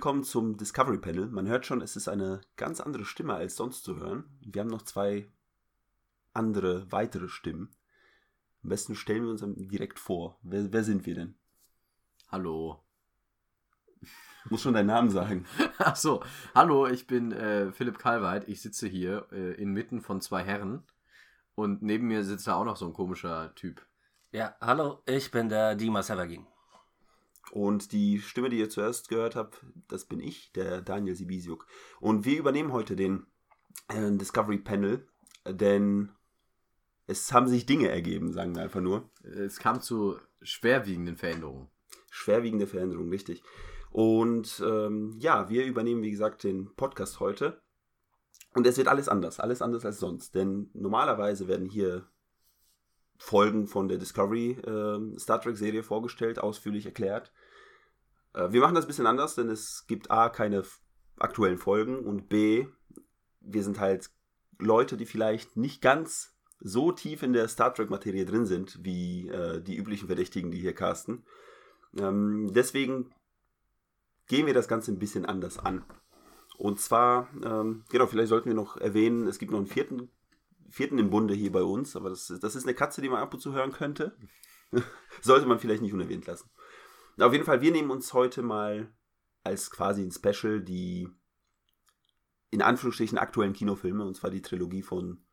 Willkommen zum Discovery Panel. Man hört schon, es ist eine ganz andere Stimme als sonst zu hören. Wir haben noch zwei andere, weitere Stimmen. Am besten stellen wir uns direkt vor. Wer, wer sind wir denn? Hallo. Muss schon deinen Namen sagen. Ach so. Hallo, ich bin äh, Philipp Kalweit. Ich sitze hier äh, inmitten von zwei Herren. Und neben mir sitzt da auch noch so ein komischer Typ. Ja, hallo, ich bin der Dima Severgin. Und die Stimme, die ihr zuerst gehört habt, das bin ich, der Daniel Sibisiuk. Und wir übernehmen heute den äh, Discovery Panel, denn es haben sich Dinge ergeben, sagen wir einfach nur. Es kam zu schwerwiegenden Veränderungen. Schwerwiegende Veränderungen, richtig. Und ähm, ja, wir übernehmen, wie gesagt, den Podcast heute. Und es wird alles anders, alles anders als sonst. Denn normalerweise werden hier Folgen von der Discovery äh, Star Trek Serie vorgestellt, ausführlich erklärt. Äh, wir machen das ein bisschen anders, denn es gibt A, keine aktuellen Folgen und B, wir sind halt Leute, die vielleicht nicht ganz so tief in der Star Trek-Materie drin sind, wie äh, die üblichen Verdächtigen, die hier casten. Ähm, deswegen gehen wir das Ganze ein bisschen anders an. Und zwar, ähm, genau, vielleicht sollten wir noch erwähnen, es gibt noch einen vierten vierten im Bunde hier bei uns, aber das, das ist eine Katze, die man ab und zu hören könnte. Sollte man vielleicht nicht unerwähnt lassen. Auf jeden Fall, wir nehmen uns heute mal als quasi ein Special die in Anführungsstrichen aktuellen Kinofilme, und zwar die Trilogie von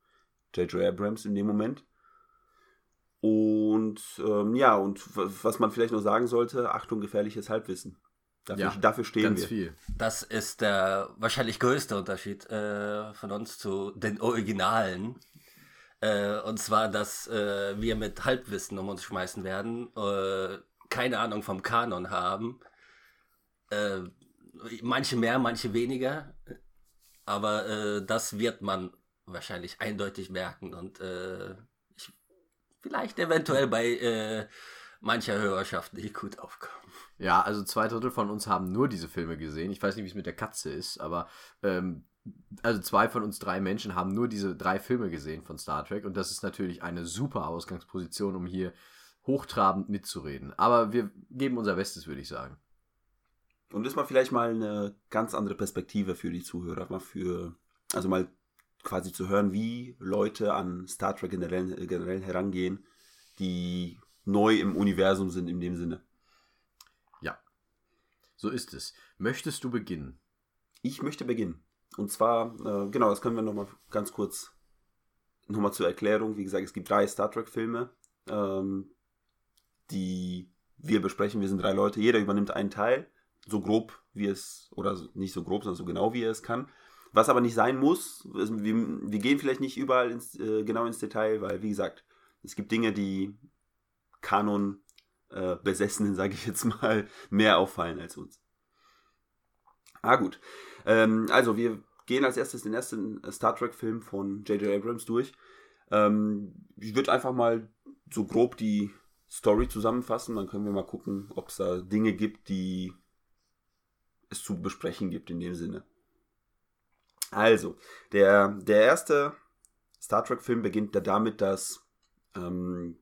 J.J. Abrams in dem Moment. Und ähm, ja, und was man vielleicht noch sagen sollte, Achtung, gefährliches Halbwissen. Dafür, ja, dafür stehen ganz wir. Viel. Das ist der wahrscheinlich größte Unterschied äh, von uns zu den Originalen. Äh, und zwar, dass äh, wir mit Halbwissen um uns schmeißen werden, äh, keine Ahnung vom Kanon haben. Äh, manche mehr, manche weniger. Aber äh, das wird man wahrscheinlich eindeutig merken und ich, vielleicht eventuell bei mancher Hörerschaft nicht gut aufkommen. Ja, also zwei Drittel von uns haben nur diese Filme gesehen. Ich weiß nicht, wie es mit der Katze ist, aber ähm, also zwei von uns drei Menschen haben nur diese drei Filme gesehen von Star Trek und das ist natürlich eine super Ausgangsposition, um hier hochtrabend mitzureden. Aber wir geben unser Bestes, würde ich sagen. Und ist mal vielleicht mal eine ganz andere Perspektive für die Zuhörer, mal für, also mal quasi zu hören, wie Leute an Star Trek generell, generell herangehen, die neu im Universum sind in dem Sinne. So ist es. Möchtest du beginnen? Ich möchte beginnen. Und zwar, äh, genau, das können wir nochmal ganz kurz nochmal zur Erklärung. Wie gesagt, es gibt drei Star Trek-Filme, ähm, die wir besprechen. Wir sind drei Leute, jeder übernimmt einen Teil, so grob wie es, oder nicht so grob, sondern so genau wie er es kann. Was aber nicht sein muss, wir, wir gehen vielleicht nicht überall ins, äh, genau ins Detail, weil, wie gesagt, es gibt Dinge, die Kanon äh, Besessenen, sage ich jetzt mal, mehr auffallen als uns. Ah gut. Ähm, also wir gehen als erstes den ersten Star Trek-Film von J.J. Abrams durch. Ähm, ich würde einfach mal so grob die Story zusammenfassen, dann können wir mal gucken, ob es da Dinge gibt, die es zu besprechen gibt in dem Sinne. Also, der, der erste Star Trek-Film beginnt da damit, dass ähm,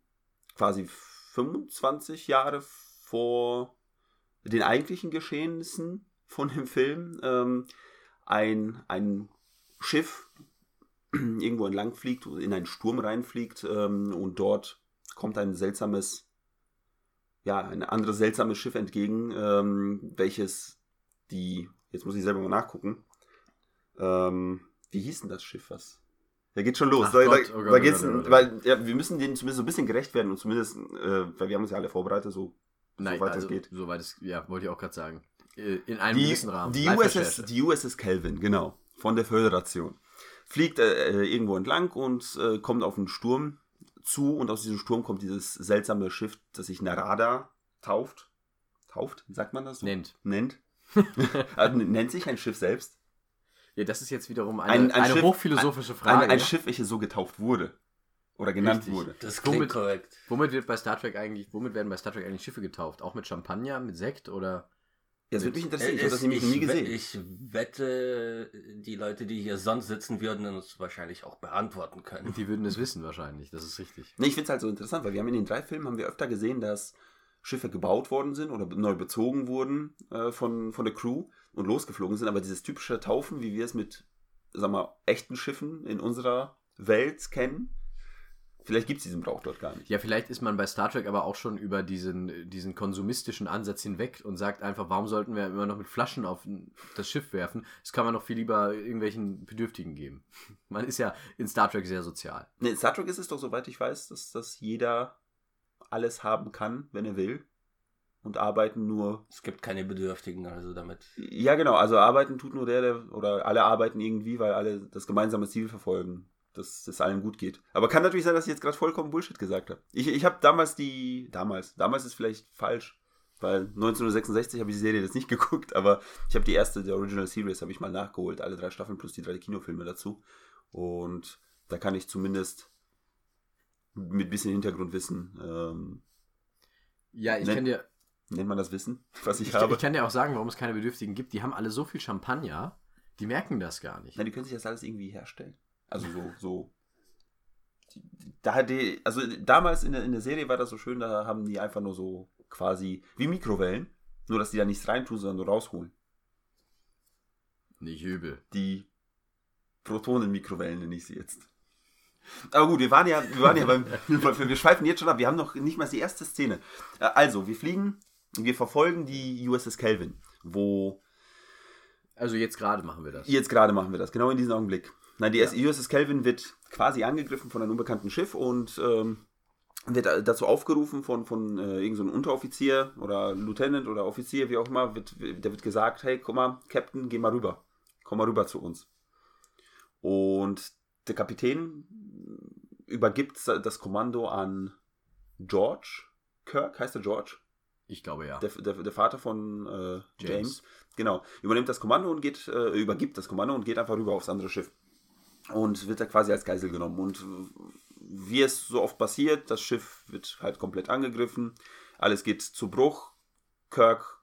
quasi 25 Jahre vor den eigentlichen Geschehnissen von dem Film ähm, ein, ein Schiff irgendwo entlang fliegt, in einen Sturm reinfliegt ähm, und dort kommt ein seltsames, ja, ein anderes seltsames Schiff entgegen, ähm, welches die, jetzt muss ich selber mal nachgucken, ähm, wie hieß denn das Schiff, was da geht schon los. Ach da, Gott, da, oh Gott, da oh geht's, oh Gott, weil ja, wir müssen denen zumindest so ein bisschen gerecht werden und zumindest, äh, weil wir haben uns ja alle vorbereitet, so, Nein, so weit also, es geht. Soweit es, ja, wollte ich auch gerade sagen. Äh, in einem die, gewissen Rahmen. Die USS, die USS Kelvin, genau, von der Föderation, fliegt äh, irgendwo entlang und äh, kommt auf einen Sturm zu und aus diesem Sturm kommt dieses seltsame Schiff, das sich Narada tauft. Tauft, sagt man das so? Nennt. Nennt. also, nennt sich ein Schiff selbst? Ja, das ist jetzt wiederum eine, ein, ein eine Schiff, hochphilosophische Frage. Ein, ein, Schiff, welches so getauft wurde. Oder genannt Richtig. wurde. Das klingt womit, korrekt. Womit wird bei Star Trek eigentlich, womit werden bei Star Trek eigentlich Schiffe getauft? Auch mit Champagner, mit Sekt oder? Ja, das würde mich interessieren. Ich habe das nämlich nie gesehen. Ich wette, die Leute, die hier sonst sitzen, würden uns wahrscheinlich auch beantworten können. Die würden es wissen wahrscheinlich, das ist richtig. Nee, ich finde es halt so interessant, weil wir haben in den drei Filmen haben wir öfter gesehen, dass Schiffe gebaut worden sind oder neu bezogen wurden äh, von, von der Crew und losgeflogen sind. Aber dieses typische Taufen, wie wir es mit, sag mal, echten Schiffen in unserer Welt kennen, vielleicht gibt es diesen Brauch dort gar nicht. Ja, vielleicht ist man bei Star Trek aber auch schon über diesen, diesen konsumistischen Ansatz hinweg und sagt einfach, warum sollten wir immer noch mit Flaschen auf das Schiff werfen? Das kann man doch viel lieber irgendwelchen Bedürftigen geben. Man ist ja in Star Trek sehr sozial. Nee, in Star Trek ist es doch, soweit ich weiß, dass, dass jeder alles haben kann, wenn er will. Und arbeiten nur. Es gibt keine Bedürftigen, also damit. Ja, genau. Also arbeiten tut nur der, der oder alle arbeiten irgendwie, weil alle das gemeinsame Ziel verfolgen, dass es allen gut geht. Aber kann natürlich sein, dass ich jetzt gerade vollkommen Bullshit gesagt habe. Ich, ich habe damals die. Damals. Damals ist vielleicht falsch. Weil 1966 habe ich die Serie jetzt nicht geguckt, aber ich habe die erste, der Original Series, habe ich mal nachgeholt. Alle drei Staffeln plus die drei Kinofilme dazu. Und da kann ich zumindest mit bisschen Hintergrundwissen. Ähm, ja, ich kann dir. Nennt man das Wissen, was ich, Ich, habe? ich kann dir auch sagen, warum es keine Bedürftigen gibt. Die haben alle so viel Champagner, die merken das gar nicht. Na, die können sich das alles irgendwie herstellen. Also so, so. Da die, also damals in der, in der Serie war das so schön, da haben die einfach nur so quasi wie Mikrowellen, nur dass die da nichts reintun, sondern nur rausholen. Nicht übel. Die Protonen-Mikrowellen nenne ich sie jetzt. Aber gut, wir waren ja, wir waren ja beim, wir schweifen jetzt schon ab, wir haben noch nicht mal die erste Szene. Äh, Also, wir fliegen, wir verfolgen die USS Kelvin, wo Also jetzt gerade machen wir das. Jetzt gerade machen wir das, genau in diesem Augenblick. Nein, die USS Kelvin wird quasi angegriffen von einem unbekannten Schiff und ähm, wird dazu aufgerufen von, von äh, irgendeinem so Unteroffizier oder Lieutenant oder Offizier, wie auch immer, wird, der wird gesagt, hey, komm mal, Captain, geh mal rüber. Komm mal rüber zu uns. Und der Kapitän übergibt das Kommando an George Kirk, heißt der George? Ich glaube ja. der, der, der Vater von äh, James. James. genau, übernimmt das Kommando und geht, äh, übergibt das Kommando und geht einfach rüber aufs andere Schiff. Und wird da quasi als Geisel genommen. Und wie es so oft passiert, das Schiff wird halt komplett angegriffen, alles geht zu Bruch. Kirk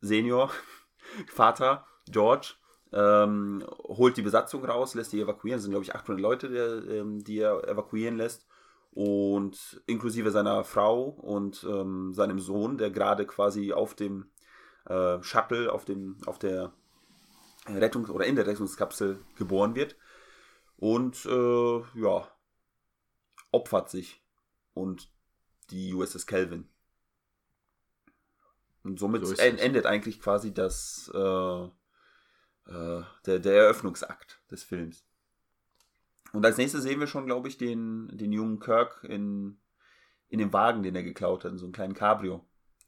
Senior, Vater, George, ähm, holt die Besatzung raus, lässt die evakuieren. Es sind, glaube ich, 800 Leute, der, ähm, die er evakuieren lässt. Und inklusive seiner Frau und ähm, seinem Sohn, der gerade quasi auf dem äh, Shuttle, auf, dem, auf der Rettung oder in der Rettungskapsel geboren wird. Und äh, ja, opfert sich. Und die USS Kelvin. Und somit So es. endet eigentlich quasi das, äh, äh, der, der Eröffnungsakt des Films. Und als nächstes sehen wir schon, glaube ich, den, den jungen Kirk in, in dem Wagen, den er geklaut hat, in so einem kleinen Cabrio,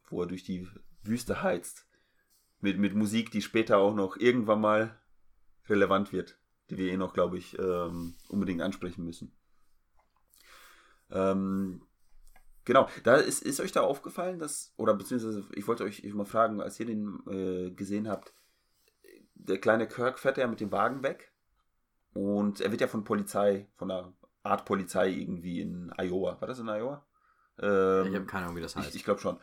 wo er durch die Wüste heizt. Mit, mit Musik, die später auch noch irgendwann mal relevant wird, die wir eh noch, glaube ich, ähm, unbedingt ansprechen müssen. Ähm, genau, da ist, ist euch da aufgefallen, dass, oder beziehungsweise ich wollte euch mal fragen, als ihr den äh, gesehen habt, der kleine Kirk fährt ja mit dem Wagen weg und er wird ja von Polizei, von einer Art Polizei irgendwie in Iowa. War das in Iowa? Ähm, ich habe keine Ahnung, wie das heißt. ich, ich glaube schon.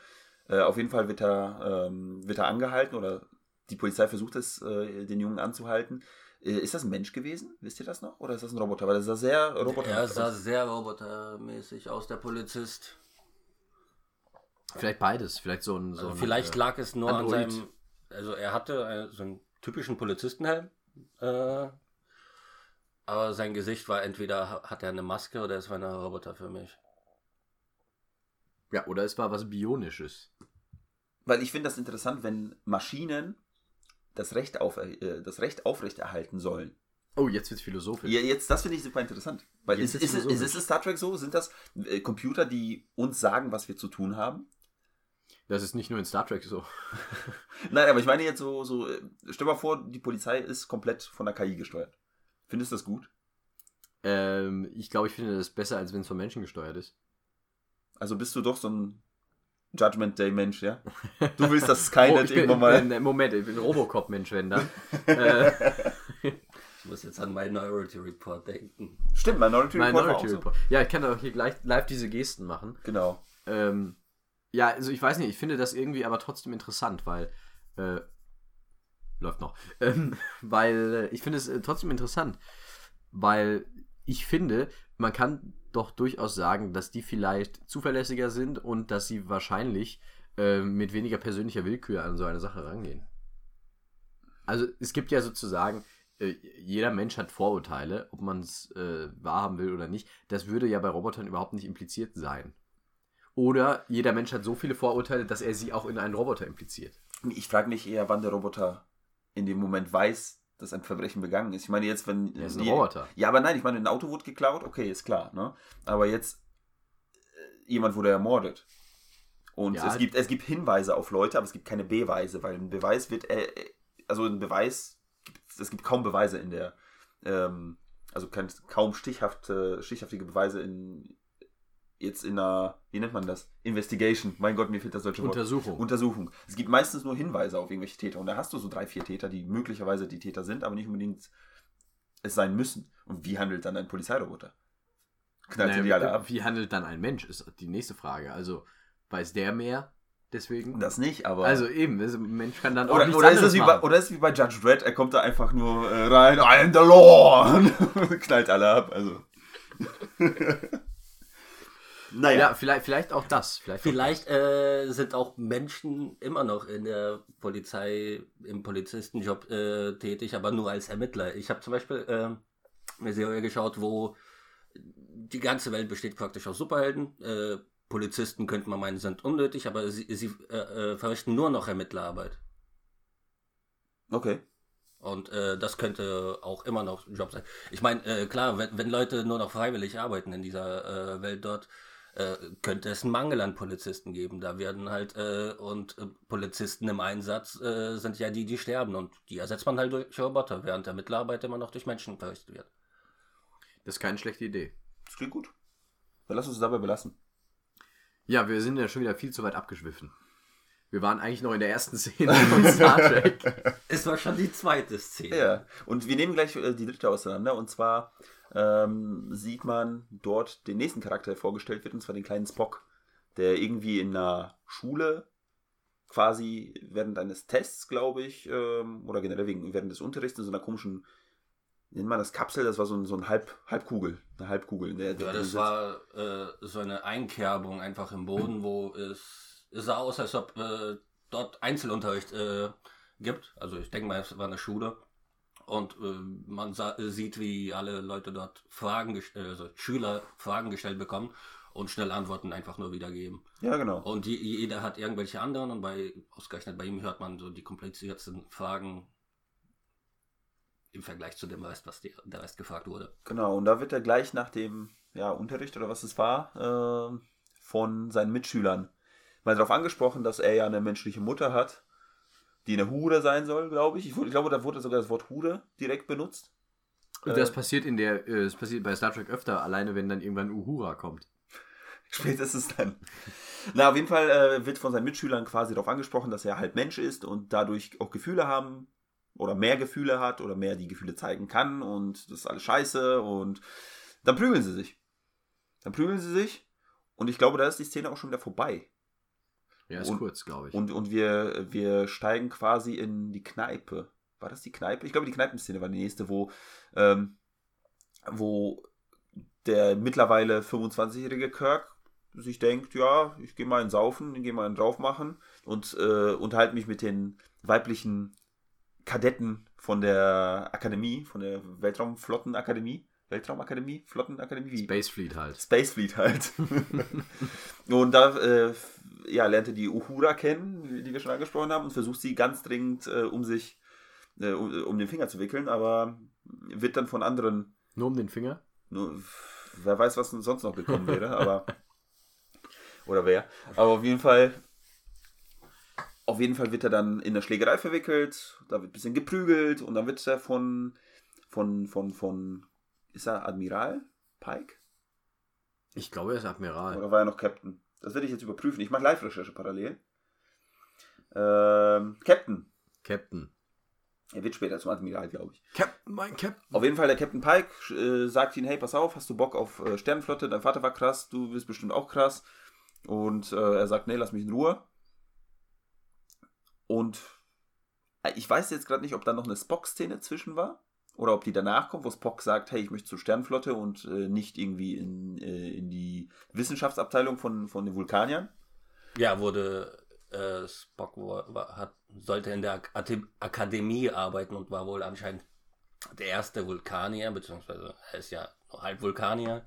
Äh, auf jeden Fall wird er, ähm, wird er angehalten oder die Polizei versucht es, äh, den Jungen anzuhalten. Äh, ist das ein Mensch gewesen? Wisst ihr das noch? Oder ist das ein Roboter? Weil das sah sehr Roboter Er sah sehr robotermäßig aus, der Polizist. Vielleicht beides. Vielleicht so ein. So ein Vielleicht äh, lag es nur Android. an seinem. Also er hatte einen, so einen typischen Polizistenhelm. Äh, aber sein Gesicht war entweder ha- hat er eine Maske oder es war ein Roboter für mich. Ja, oder es war was Bionisches. Weil ich finde das interessant, wenn Maschinen das Recht, auf, äh, das Recht aufrechterhalten sollen. Oh, jetzt wird's philosophisch. Ja, jetzt, das finde ich super interessant. Weil Jetzt ist, ist, ist, ist es Star Trek so? Sind das äh, Computer, die uns sagen, was wir zu tun haben? Das ist nicht nur in Star Trek so. Nein, aber ich meine jetzt so, so äh, stell mal vor, die Polizei ist komplett von der KI gesteuert. Findest du das gut? Ähm, ich glaube, ich finde das besser, als wenn es von Menschen gesteuert ist. Also bist du doch so ein Judgment Day Mensch, ja? Du willst, dass Skynet Oh, ich bin, irgendwann mal. äh, Moment, ich bin Robocop-Mensch, wenn dann. äh, Ich muss jetzt an Minority Report denken. Stimmt, Minority Report war auch Minority so. Report. Ja, ich kann doch hier gleich live diese Gesten machen. Genau. Ähm, ja, also ich weiß nicht, ich finde das irgendwie aber trotzdem interessant, weil äh, läuft noch. Ähm, weil äh, ich finde es äh, trotzdem interessant, weil ich finde, man kann doch durchaus sagen, dass die vielleicht zuverlässiger sind und dass sie wahrscheinlich äh, mit weniger persönlicher Willkür an so eine Sache rangehen. Also es gibt ja sozusagen, äh, jeder Mensch hat Vorurteile, ob man es äh, wahrhaben will oder nicht. Das würde ja bei Robotern überhaupt nicht impliziert sein. Oder jeder Mensch hat so viele Vorurteile, dass er sie auch in einen Roboter impliziert. Ich frage mich eher, wann der Roboter in dem Moment weiß, dass ein Verbrechen begangen ist. Ich meine, jetzt, wenn. Er ist ein Roboter. Ja, aber nein, ich meine, ein Auto wurde geklaut, okay, ist klar, ne? Aber jetzt, äh, jemand wurde ermordet. Und Ja. es, gibt, es gibt Hinweise auf Leute, aber es gibt keine Beweise, weil ein Beweis wird, äh, äh, also ein Beweis, es gibt kaum Beweise in der, ähm, also kein, kaum stichhafte, stichhaftige Beweise in, jetzt in einer, wie nennt man das? Investigation. Mein Gott, mir fehlt das deutsche Wort. Untersuchung. Untersuchung. Es gibt meistens nur Hinweise auf irgendwelche Täter. Und da hast du so drei, vier Täter, die möglicherweise die Täter sind, aber nicht unbedingt es sein müssen. Und wie handelt dann ein Polizeiroboter? Knallt er die alle ab? Wie handelt dann ein Mensch, ist die nächste Frage. Also weiß der mehr deswegen? Das nicht, aber. Also eben, also ein Mensch kann dann auch oder, nichts oder, ist es wie bei, oder ist es wie bei Judge Dredd, er kommt da einfach nur äh, rein, I am the law! Knallt alle ab. Also. naja. Ja, vielleicht, vielleicht auch das. Vielleicht, Vielleicht äh, sind auch Menschen immer noch in der Polizei, im Polizistenjob äh, tätig, aber nur als Ermittler. Ich habe zum Beispiel äh, eine Serie geschaut, wo die ganze Welt besteht praktisch aus Superhelden. Äh, Polizisten könnte man meinen, sind unnötig, aber sie, sie äh, äh, verrichten nur noch Ermittlerarbeit. Okay. Und äh, das könnte auch immer noch ein Job sein. Ich meine, äh, klar, wenn, wenn Leute nur noch freiwillig arbeiten in dieser äh, Welt dort, äh, könnte es einen Mangel an Polizisten geben. Da werden halt, äh, und äh, Polizisten im Einsatz äh, sind ja die, die sterben. Und die ersetzt man halt durch Roboter, während der Mittelarbeit immer noch durch Menschen verrichtet wird. das ist keine schlechte Idee. Das klingt gut. Dann lass uns es dabei belassen. Ja, wir sind ja schon wieder viel zu weit abgeschwiffen. Wir waren eigentlich noch in der ersten Szene von Star Trek. Es war schon die zweite Szene. Ja, und wir nehmen gleich äh, die dritte auseinander. Und zwar ähm, sieht man dort den nächsten Charakter, der vorgestellt wird, und zwar den kleinen Spock, der irgendwie in einer Schule quasi während eines Tests, glaube ich, ähm, oder generell wegen, während des Unterrichts in so einer komischen, nennt man das Kapsel, das war so ein, so ein Halb, Halbkugel, eine Halbkugel. In der, Ja, das war äh, so eine Einkerbung einfach im Boden, wo es, es sah aus, als ob äh, dort Einzelunterricht äh, gibt. Also ich denke mal, es war eine Schule. Und äh, man sah, sieht, wie alle Leute dort Fragen, äh, also Schüler Fragen gestellt bekommen und schnell Antworten einfach nur wiedergeben. Ja, genau. Und je, jeder hat irgendwelche anderen und bei, ausgerechnet bei ihm hört man so die kompliziertesten Fragen im Vergleich zu dem Rest, was die, der Rest gefragt wurde. Genau, und da wird er gleich nach dem ja, Unterricht oder was es war, ähm, von seinen Mitschülern mal darauf angesprochen, dass er ja eine menschliche Mutter hat, die eine Hure sein soll, glaube ich. Ich, ich glaube, da wurde sogar das Wort Hure direkt benutzt. Und das Äh, passiert in der, äh, das passiert bei Star Trek öfter, alleine wenn dann irgendwann Uhura kommt. Spätestens dann. Na, auf jeden Fall äh, wird von seinen Mitschülern quasi darauf angesprochen, dass er halt Mensch ist und dadurch auch Gefühle haben oder mehr Gefühle hat oder mehr die Gefühle zeigen kann und das ist alles scheiße und dann prügeln sie sich. Dann prügeln sie sich und ich glaube, da ist die Szene auch schon wieder vorbei. Ja, ist Und- kurz, glaube ich. Und, und wir, wir steigen quasi in die Kneipe. War das die Kneipe? Ich glaube, die Kneipenszene war die nächste, wo, ähm, wo der mittlerweile 25-jährige Kirk sich denkt, ja, ich gehe mal in Saufen, ich gehe mal in drauf machen und äh, unterhalte mich mit den weiblichen Kadetten von der Akademie, von der Weltraumflottenakademie. Weltraumakademie? Flottenakademie? Wie? Space Fleet halt. Space Fleet halt. und da äh, ja, lernte die Uhura kennen, die wir schon angesprochen haben, und versucht sie ganz dringend äh, um sich, äh, um, um den Finger zu wickeln, aber wird dann von anderen, Nur um den Finger? nur, wer weiß, was sonst noch gekommen wäre, aber oder wer. Aber auf jeden Fall, auf jeden Fall wird er dann in der Schlägerei verwickelt, da wird ein bisschen geprügelt und dann wird er von, von, von, von, ist er Admiral Pike? Ich glaube, er ist Admiral. Oder war er noch Captain? Das werde ich jetzt überprüfen. Ich mache Live-Recherche parallel. Ähm, Captain. Captain. Er wird später zum Admiral, glaube ich. Captain, mein Captain. Auf jeden Fall, der Captain Pike äh, sagt ihn, hey, pass auf, hast du Bock auf äh, Sternenflotte? Dein Vater war krass, du bist bestimmt auch krass. Und äh, er sagt, nee, lass mich in Ruhe. Und äh, ich weiß jetzt gerade nicht, ob da noch eine Spock-Szene zwischen war. Oder ob die danach kommt, wo Spock sagt, hey, ich möchte zur Sternenflotte und äh, nicht irgendwie in, äh, in die Wissenschaftsabteilung von, von den Vulkaniern. Ja, wurde äh, Spock war, hat, sollte in der Ak Akademie arbeiten und war wohl anscheinend der erste Vulkanier, beziehungsweise er ist ja halb Vulkanier,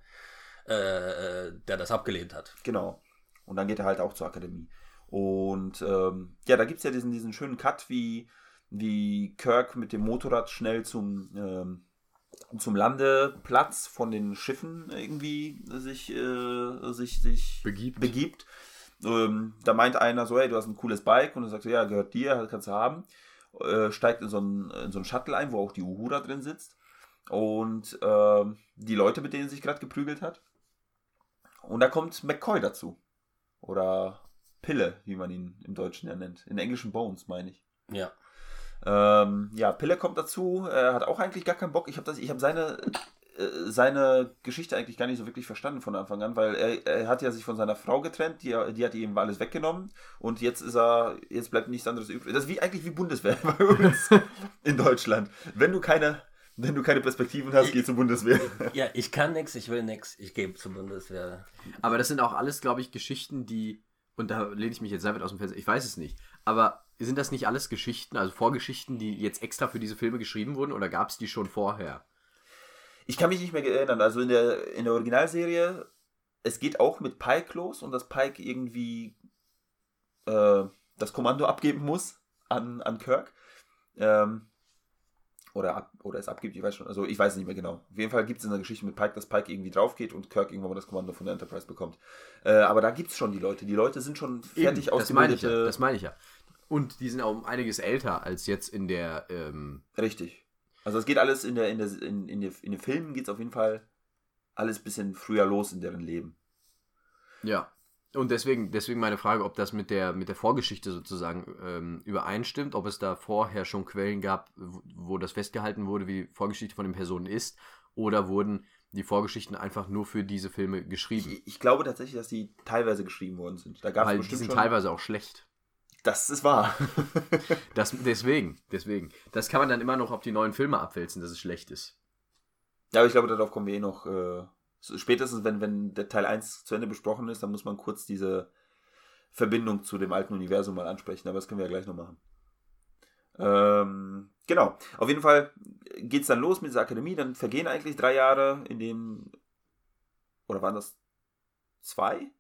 äh, äh, der das abgelehnt hat. Genau. Und dann geht er halt auch zur Akademie. Und ähm, ja, da gibt es ja diesen, diesen schönen Cut, wie, wie Kirk mit dem Motorrad schnell zum, ähm, zum Landeplatz von den Schiffen irgendwie sich, äh, sich, sich Begibt. begibt. Ähm, da meint einer so, hey, du hast ein cooles Bike und er sagt so, ja, gehört dir, kannst du haben. Äh, steigt in so, einen, in so einen Shuttle ein, wo auch die Uhura drin sitzt. Und ähm, die Leute, mit denen er sich gerade geprügelt hat. Und da kommt McCoy dazu. Oder Pille, wie man ihn im Deutschen ja nennt. In englischen Bones, meine ich. Ja. Ähm, ja, Pille kommt dazu. Er hat auch eigentlich gar keinen Bock. Ich habe hab seine, äh, seine Geschichte eigentlich gar nicht so wirklich verstanden von Anfang an, weil er, er hat ja sich von seiner Frau getrennt, die, die hat ihm alles weggenommen und jetzt ist er, jetzt bleibt nichts anderes übrig. Das ist wie eigentlich wie Bundeswehr bei uns in Deutschland. Wenn du keine, wenn du keine Perspektiven hast, geh zur Bundeswehr. Ja, ich kann nix, ich will nix, ich gebe zur Bundeswehr. Aber das sind auch alles, glaube ich, Geschichten, die, und da lehne ich mich jetzt sehr weit aus dem Fenster, ich weiß es nicht, aber sind das nicht alles Geschichten, also Vorgeschichten, die jetzt extra für diese Filme geschrieben wurden oder gab es die schon vorher? Ich kann mich nicht mehr erinnern. Also in der, in der Originalserie, es geht auch mit Pike los und dass Pike irgendwie äh, das Kommando abgeben muss an, an Kirk. Ähm, oder, ab, oder es abgibt, ich weiß schon. Also ich weiß es nicht mehr genau. Auf jeden Fall gibt es in der Geschichte mit Pike, dass Pike irgendwie drauf geht und Kirk irgendwann mal das Kommando von der Enterprise bekommt. Äh, aber da gibt es schon die Leute. Die Leute sind schon fertig Eben, das meine ich ja. Das meine ich ja. Und die sind auch um einiges älter als jetzt in der. Ähm, Richtig. Also es geht alles in der, in der, in, in, der, in den Filmen geht es auf jeden Fall alles ein bisschen früher los in deren Leben. ja. Und deswegen, deswegen meine Frage, ob das mit der, mit der Vorgeschichte sozusagen ähm, übereinstimmt, ob es da vorher schon Quellen gab, wo, das festgehalten wurde, wie die Vorgeschichte von den Personen ist, oder wurden die Vorgeschichten einfach nur für diese Filme geschrieben? Ich, ich glaube tatsächlich, dass die teilweise geschrieben worden sind. Da gab es Weil die bestimmt sind schon. teilweise auch schlecht. Das ist wahr. Das, deswegen, deswegen. Das kann man dann immer noch auf die neuen Filme abwälzen, dass es schlecht ist. ja, aber ich glaube, darauf kommen wir eh noch. Äh, spätestens, wenn, wenn der Teil 1 zu Ende besprochen ist, dann muss man kurz diese Verbindung zu dem alten Universum mal ansprechen. Aber das können wir ja gleich noch machen. Ähm, genau. Auf jeden Fall geht es dann los mit dieser Akademie. Dann vergehen eigentlich drei Jahre, in dem. Oder waren das zwei?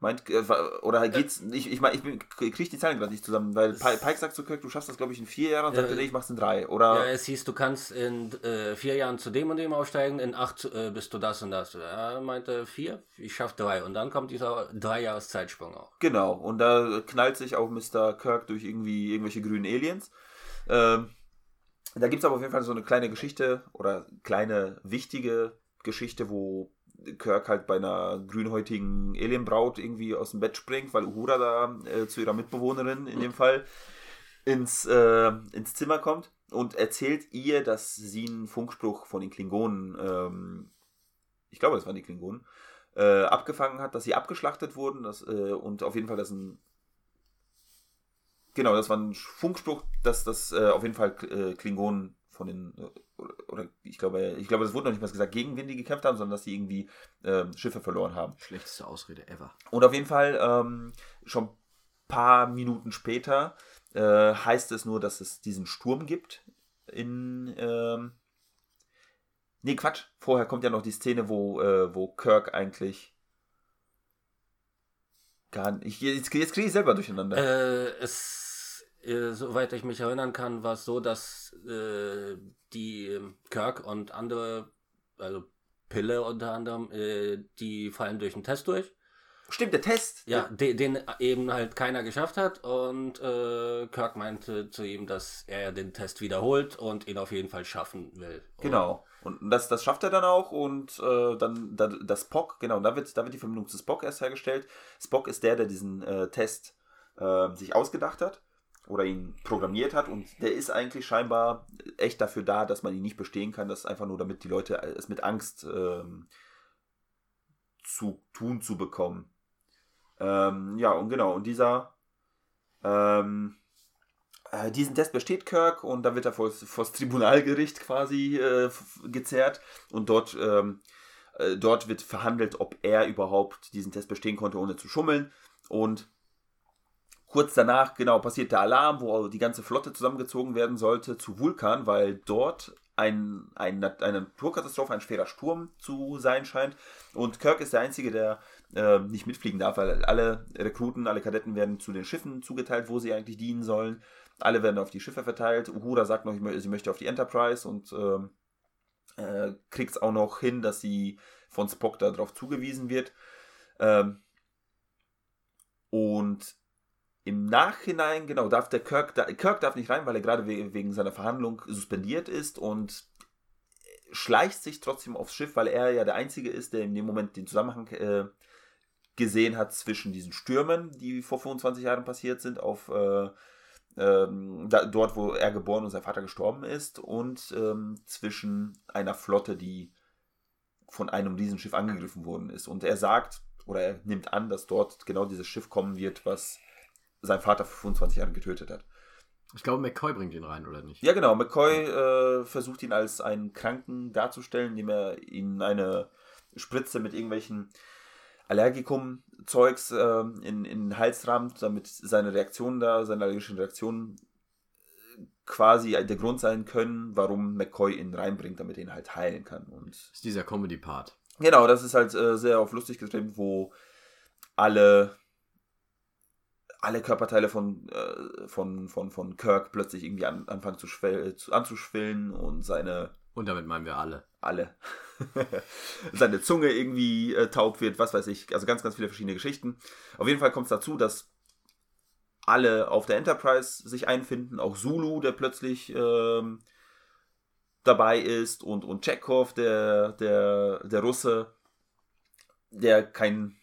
Meint, äh, oder geht's, ich, ich meine, ich bin- krieg die Zahlen gerade nicht zusammen, weil Pike sagt zu Kirk, du schaffst das, glaube ich, in vier Jahren und Ja, sagt, er, nee, ich mach's in drei. Oder, Ja, es hieß, du kannst in äh, vier Jahren zu dem und dem aufsteigen, in acht äh, bist du das und das. Er meinte vier, ich schaff drei. Und dann kommt dieser drei Jahres Zeitsprung auch. Genau, und da knallt sich auch Mr. Kirk durch irgendwie irgendwelche grünen Aliens. Ähm, da gibt es aber auf jeden Fall so eine kleine Geschichte oder kleine wichtige Geschichte, wo Kirk halt bei einer grünhäutigen Alienbraut irgendwie aus dem Bett springt, weil Uhura da äh, zu ihrer Mitbewohnerin in dem Fall ins, äh, ins Zimmer kommt und erzählt ihr, dass sie einen Funkspruch von den Klingonen, ähm, ich glaube, das waren die Klingonen, äh, abgefangen hat, dass sie abgeschlachtet wurden dass, äh, und auf jeden Fall, dass ein genau, das war ein Funkspruch, dass das äh, auf jeden Fall äh, Klingonen von den oder, ich glaube, ich glaube, das wurde noch nicht mal gesagt, gegen wen die gekämpft haben, sondern dass sie irgendwie äh, Schiffe verloren haben. Schlechteste Ausrede ever. Und auf jeden Fall ähm, schon ein paar Minuten später äh, heißt es nur, dass es diesen Sturm gibt in ähm, Nee, Quatsch. Vorher kommt ja noch die Szene, wo, äh, wo Kirk eigentlich gar nicht. Jetzt, jetzt kriege ich selber durcheinander. Äh, es, äh, soweit ich mich erinnern kann, war es so, dass äh, die ähm, Kirk und andere, also Pille unter anderem, äh, die fallen durch den Test durch. Stimmt, der Test. Ja, de, den eben halt keiner geschafft hat und äh, Kirk meinte zu ihm, dass er den Test wiederholt und ihn auf jeden Fall schaffen will. Genau. Und das, das schafft er dann auch und äh, dann da, das Spock, genau, da wird, da wird die Verbindung zu Spock erst hergestellt. Spock ist der, der diesen äh, Test äh, sich ausgedacht hat oder ihn programmiert hat und der ist eigentlich scheinbar echt dafür da, dass man ihn nicht bestehen kann. Das ist einfach nur, damit die Leute es mit Angst ähm, zu tun zu bekommen. Ähm, ja, und genau, und dieser ähm, äh, diesen Test besteht Kirk und dann wird er vor das Tribunalgericht quasi äh, gezerrt und dort, ähm, äh, dort wird verhandelt, ob er überhaupt diesen Test bestehen konnte, ohne zu schummeln. Und Kurz danach, genau, passiert der Alarm, wo die ganze Flotte zusammengezogen werden sollte zu Vulkan, weil dort ein, ein, eine Naturkatastrophe, ein schwerer Sturm zu sein scheint. Und Kirk ist der Einzige, der äh, nicht mitfliegen darf, weil alle Rekruten, alle Kadetten werden zu den Schiffen zugeteilt, wo sie eigentlich dienen sollen. Alle werden auf die Schiffe verteilt. Uhura sagt noch, sie möchte auf die Enterprise und ähm, äh, kriegt es auch noch hin, dass sie von Spock darauf zugewiesen wird. Ähm, und im Nachhinein, genau, darf der Kirk, da, Kirk darf nicht rein, weil er gerade wegen seiner Verhandlung suspendiert ist und schleicht sich trotzdem aufs Schiff, weil er ja der Einzige ist, der in dem Moment den Zusammenhang äh, gesehen hat zwischen diesen Stürmen, die vor 25 Jahren passiert sind, auf äh, ähm, da, dort, wo er geboren und sein Vater gestorben ist, und ähm, zwischen einer Flotte, die von einem Riesenschiff angegriffen worden ist. Und er sagt, oder er nimmt an, dass dort genau dieses Schiff kommen wird, was sein Vater vor 25 Jahren getötet hat. Ich glaube, McCoy bringt ihn rein, oder nicht? Ja, genau. McCoy äh, versucht ihn als einen Kranken darzustellen, indem er ihm eine Spritze mit irgendwelchen Allergikum-Zeugs äh, in, in den Hals rammt, damit seine Reaktionen da, seine allergischen Reaktionen quasi der Grund sein können, warum McCoy ihn reinbringt, damit er ihn halt heilen kann. Und das ist dieser Comedy-Part. Genau, das ist halt äh, sehr auf lustig getrimmt, wo alle alle Körperteile von, äh, von, von, von Kirk plötzlich irgendwie an, anfangen zu, zu anzuschwillen und seine. Und damit meinen wir alle. Alle. seine Zunge irgendwie äh, taub wird, was weiß ich. Also ganz, ganz viele verschiedene Geschichten. Auf jeden Fall kommt es dazu, dass alle auf der Enterprise sich einfinden. Auch Zulu, der plötzlich ähm, dabei ist. Und, und Chekhov, der, der, der Russe, der kein,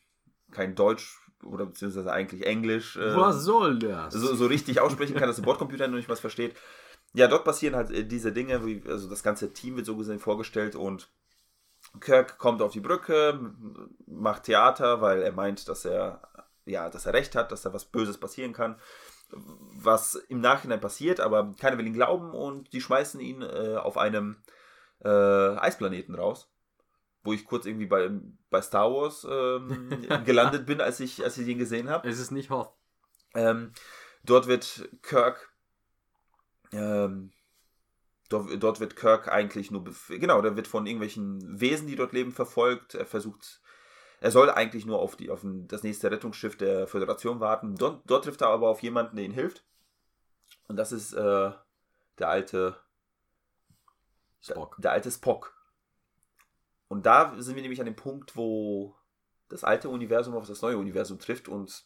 kein Deutsch oder beziehungsweise eigentlich Englisch. Äh, was soll das? So, so richtig aussprechen kann, dass der Bordcomputer noch nicht was versteht. Ja, dort passieren halt äh, diese Dinge, wie, also das ganze Team wird so gesehen vorgestellt und Kirk kommt auf die Brücke, macht Theater, weil er meint, dass er, ja, dass er recht hat, dass da was Böses passieren kann. Was im Nachhinein passiert, aber keiner will ihn glauben und die schmeißen ihn äh, auf einem äh, Eisplaneten raus wo ich kurz irgendwie bei, bei Star Wars ähm, gelandet bin, als ich, als ich den gesehen habe. Es ist nicht Hoth. Ähm, dort wird Kirk ähm, dort, dort, wird Kirk eigentlich nur, genau, der wird von irgendwelchen Wesen, die dort leben, verfolgt. Er versucht, er soll eigentlich nur auf, die, auf das nächste Rettungsschiff der Föderation warten. Dort, dort trifft er aber auf jemanden, der ihm hilft. Und das ist äh, der alte Spock. Der, der alte Spock. Und da sind wir nämlich an dem Punkt, wo das alte Universum auf das neue Universum trifft und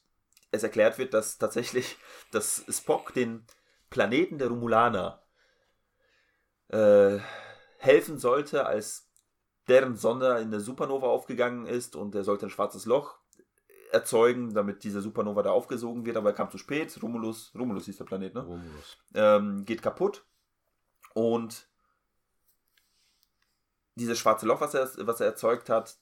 es erklärt wird, dass tatsächlich das Spock den Planeten der Romulaner äh, helfen sollte, als deren Sonne in der Supernova aufgegangen ist und er sollte ein schwarzes Loch erzeugen, damit diese Supernova da aufgesogen wird, aber er kam zu spät. Romulus, Romulus hieß der Planet, ne? Romulus. Ähm, geht kaputt und dieses schwarze Loch, was er, was er erzeugt hat,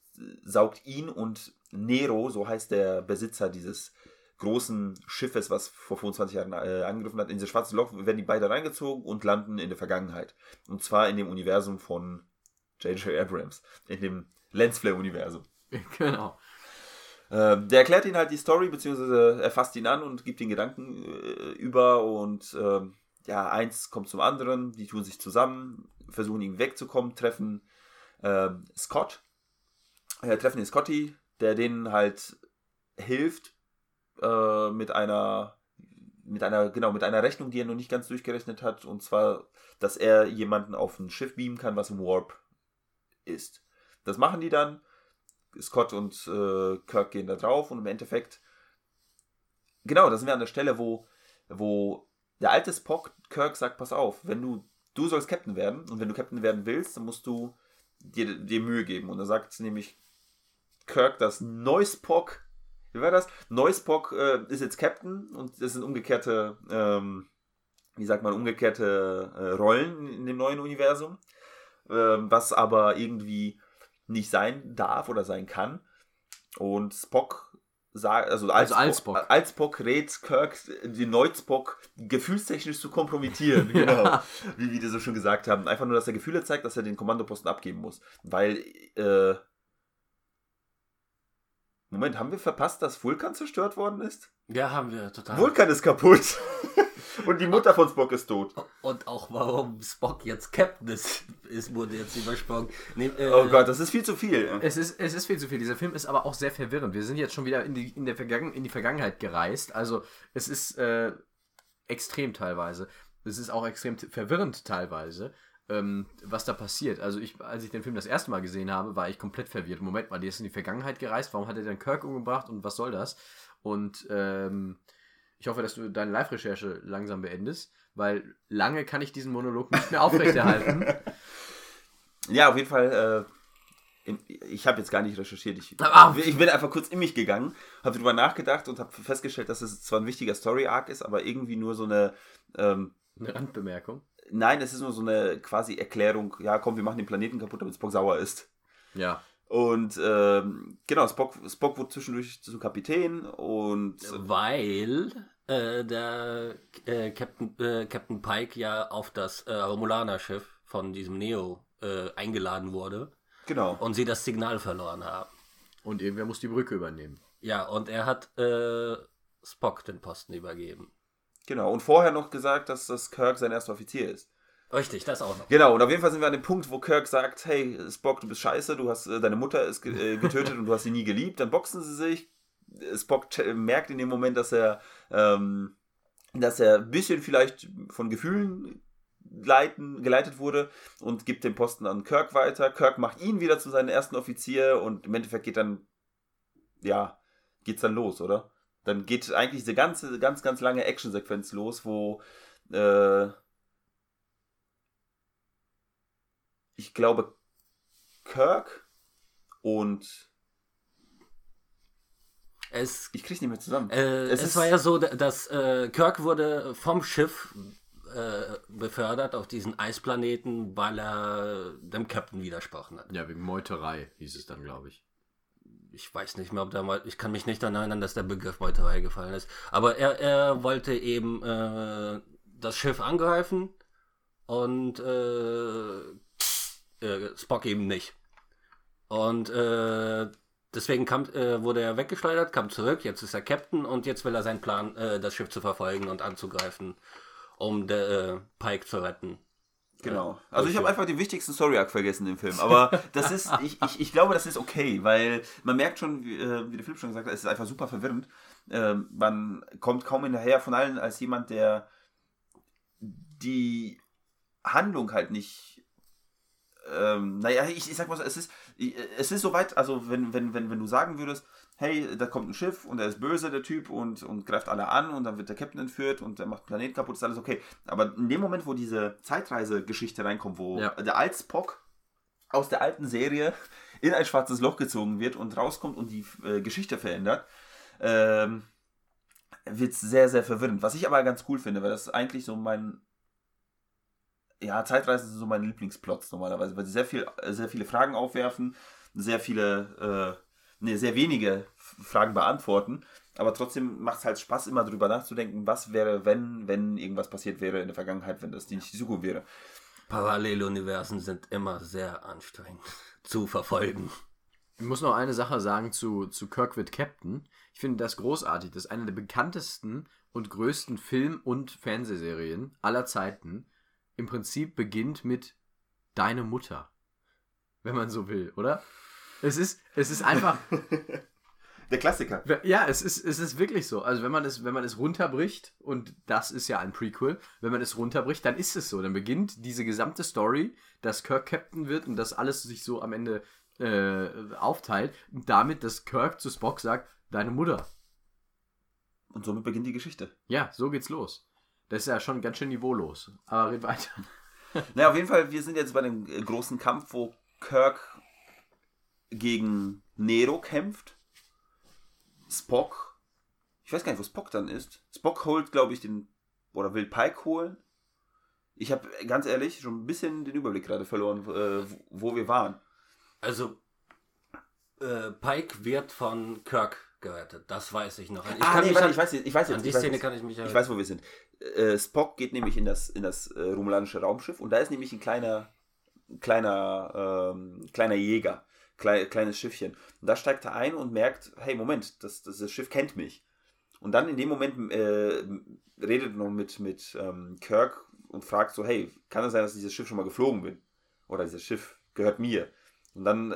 saugt ihn und Nero, so heißt der Besitzer dieses großen Schiffes, was vor 25 Jahren äh, angegriffen hat, in dieses schwarze Loch werden die beide reingezogen und landen in der Vergangenheit. Und zwar in dem Universum von J.J. Abrams, in dem Lensflare-Universum. Genau. Ähm, der erklärt ihn halt die Story, beziehungsweise er fasst ihn an und gibt ihn Gedanken äh, über und ähm, ja, eins kommt zum anderen, die tun sich zusammen, versuchen ihn wegzukommen, treffen äh, Scott, äh, treffen den Scotty, der denen halt hilft äh, mit einer mit einer genau mit einer Rechnung, die er noch nicht ganz durchgerechnet hat, und zwar, dass er jemanden auf ein Schiff beamen kann, was im Warp ist. Das machen die dann. Scott und äh, Kirk gehen da drauf und im Endeffekt genau, da sind wir an der Stelle, wo wo der alte Spock Kirk sagt, pass auf, wenn du du sollst Captain werden und wenn du Captain werden willst, dann musst du dir, dir Mühe geben. Und da sagt nämlich Kirk, dass Neuspock, wie war das? Neuspock äh, ist jetzt Captain und das sind umgekehrte, ähm, wie sagt man, umgekehrte äh, Rollen in dem neuen Universum, äh, was aber irgendwie nicht sein darf oder sein kann. Und Spock also als, also als Spock, als Spock rät Kirk, den Neuzpock gefühlstechnisch zu kompromittieren. Genau. wie, wie die so schon gesagt haben. Einfach nur, dass er Gefühle zeigt, dass er den Kommandoposten abgeben muss. Weil, äh, Moment, haben wir verpasst, dass Vulkan zerstört worden ist? Ja, haben wir total. Vulkan ist kaputt. Und die Mutter von Spock ist tot. Und auch warum Spock jetzt Captain ist, ist wurde jetzt übersprungen. Nee, äh, Oh Gott, das ist viel zu viel. Es ist, es ist viel zu viel. Dieser Film ist aber auch sehr verwirrend. Wir sind jetzt schon wieder in die, in der Vergangen in die Vergangenheit gereist. Also es ist äh, extrem teilweise. Es ist auch extrem verwirrend teilweise, ähm, was da passiert. Also ich, als ich den Film das erste Mal gesehen habe, war ich komplett verwirrt. Moment mal, die ist in die Vergangenheit gereist. Warum hat er denn Kirk umgebracht und was soll das? Und ähm, ich hoffe, dass du deine Live-Recherche langsam beendest, weil lange kann ich diesen Monolog nicht mehr aufrechterhalten. Ja, auf jeden Fall. Äh, ich habe jetzt gar nicht recherchiert. Ich, Ah. ich bin einfach kurz in mich gegangen, habe drüber nachgedacht und habe festgestellt, dass es zwar ein wichtiger Story-Arc ist, aber irgendwie nur so eine. Ähm, Eine Randbemerkung. nein, es ist nur so eine quasi Erklärung. Ja, komm, wir machen den Planeten kaputt, damit Spock sauer ist. Ja. Und ähm, genau, Spock, Spock wurde zwischendurch zum Kapitän und Weil äh, der äh, Captain, äh, Captain Pike ja auf das äh, Romulaner-Schiff von diesem Neo äh, eingeladen wurde genau. und sie das Signal verloren haben. Und irgendwer muss die Brücke übernehmen. Ja, und er hat äh, Spock den Posten übergeben. Genau. Und vorher noch gesagt, dass das Kirk sein erster Offizier ist. Richtig, das auch noch. Genau, und auf jeden Fall sind wir an dem Punkt, wo Kirk sagt, hey, Spock, du bist scheiße, du hast, äh, deine Mutter ist äh, getötet und du hast sie nie geliebt, dann boxen sie sich. Äh, Spock ch- merkt in dem Moment, dass er, ähm, dass er ein bisschen vielleicht von Gefühlen leiten, geleitet wurde und gibt den Posten an Kirk weiter. Kirk macht ihn wieder zu seinem ersten Offizier und im Endeffekt geht dann, ja, geht's dann los, oder? Dann geht eigentlich diese ganze, ganz, ganz lange Actionsequenz los, wo, äh, ich glaube, Kirk und Es, ich krieg's nicht mehr zusammen. äh, Es es, ist- war ja so, dass äh, Kirk wurde vom Schiff äh, befördert auf diesen Eisplaneten, weil er dem Captain widersprochen hat. Ja, wegen Meuterei hieß es dann, glaube ich. Ich weiß nicht mehr, ob da mal, ich kann mich nicht daran erinnern, dass der Begriff Meuterei gefallen ist. Aber er, er wollte eben äh, das Schiff angreifen und äh, äh, Spock eben nicht. Und äh, deswegen kam, äh, wurde er weggeschleudert, kam zurück, jetzt ist er Captain und jetzt will er seinen Plan, äh, das Schiff zu verfolgen und anzugreifen, um der, äh, Pike zu retten. Genau. Also ich habe einfach den wichtigsten Story-Arc vergessen im Film. Aber das ist, ich, ich, ich glaube, das ist okay, weil man merkt schon, wie, äh, wie der Philipp schon gesagt hat, es ist einfach super verwirrend. Ähm, man kommt kaum hinterher von allen als jemand, der die Handlung halt nicht. Ähm, naja, ich, ich sag mal so, es ist, es ist soweit, also wenn, wenn, wenn, wenn du sagen würdest, hey, da kommt ein Schiff und er ist böse, der Typ, und, und greift alle an und dann wird der Captain entführt und der macht den Planet kaputt, ist alles okay. Aber in dem Moment, wo diese Zeitreise-Geschichte reinkommt, wo Ja. der alte Spock aus der alten Serie in ein schwarzes Loch gezogen wird und rauskommt und die äh, Geschichte verändert, ähm, wird es sehr, sehr verwirrend. Was ich aber ganz cool finde, weil das eigentlich so mein. Ja, Zeitreisen sind so meine Lieblingsplots normalerweise, weil sie sehr, viel, sehr viele Fragen aufwerfen, sehr viele, äh, ne, sehr wenige Fragen beantworten, aber trotzdem macht es halt Spaß, immer drüber nachzudenken, was wäre, wenn, wenn irgendwas passiert wäre in der Vergangenheit, wenn das nicht die Zukunft wäre. Paralleluniversen sind immer sehr anstrengend zu verfolgen. Ich muss noch eine Sache sagen zu, zu Kirk wird Captain. Ich finde das großartig. Das ist eine der bekanntesten und größten Film- und Fernsehserien aller Zeiten. Im Prinzip beginnt mit Deine Mutter. Wenn man so will, oder? Es ist, es ist einfach, Der Klassiker. ja, es ist, es ist wirklich so. Also wenn man es, wenn man es runterbricht, und das ist ja ein Prequel, wenn man es runterbricht, dann ist es so. Dann beginnt diese gesamte Story, dass Kirk Captain wird und dass alles sich so am Ende äh, aufteilt, damit, dass Kirk zu Spock sagt, deine Mutter. Und somit beginnt die Geschichte. Ja, so geht's los. Das ist ja schon ganz schön niveaulos. Aber red weiter. Naja, auf jeden Fall, wir sind jetzt bei dem äh, großen Kampf, wo Kirk gegen Nero kämpft. Spock. Ich weiß gar nicht, wo Spock dann ist. Spock holt, glaube ich, den. Oder will Pike holen. Ich habe ganz ehrlich schon ein bisschen den Überblick gerade verloren, äh, wo- wir waren. Also, äh, Pike wird von Kirk gerettet. Das weiß ich noch. Ich ah, kann nee, mich warte, an, ich weiß, jetzt- ich weiß jetzt. an die ich weiß Szene jetzt. kann ich mich Ich weiß, wo wir sind. Äh, Spock geht nämlich in das, in das äh, romulanische Raumschiff und da ist nämlich ein kleiner, kleiner, ähm, kleiner Jäger. Klei kleines Schiffchen. Und da steigt er ein und merkt, hey, Moment, das, das, das Schiff kennt mich. Und dann in dem Moment äh, redet er noch mit, mit ähm, Kirk und fragt so, hey, kann es sein, dass dieses Schiff schon mal geflogen bin? Oder dieses Schiff gehört mir? Und dann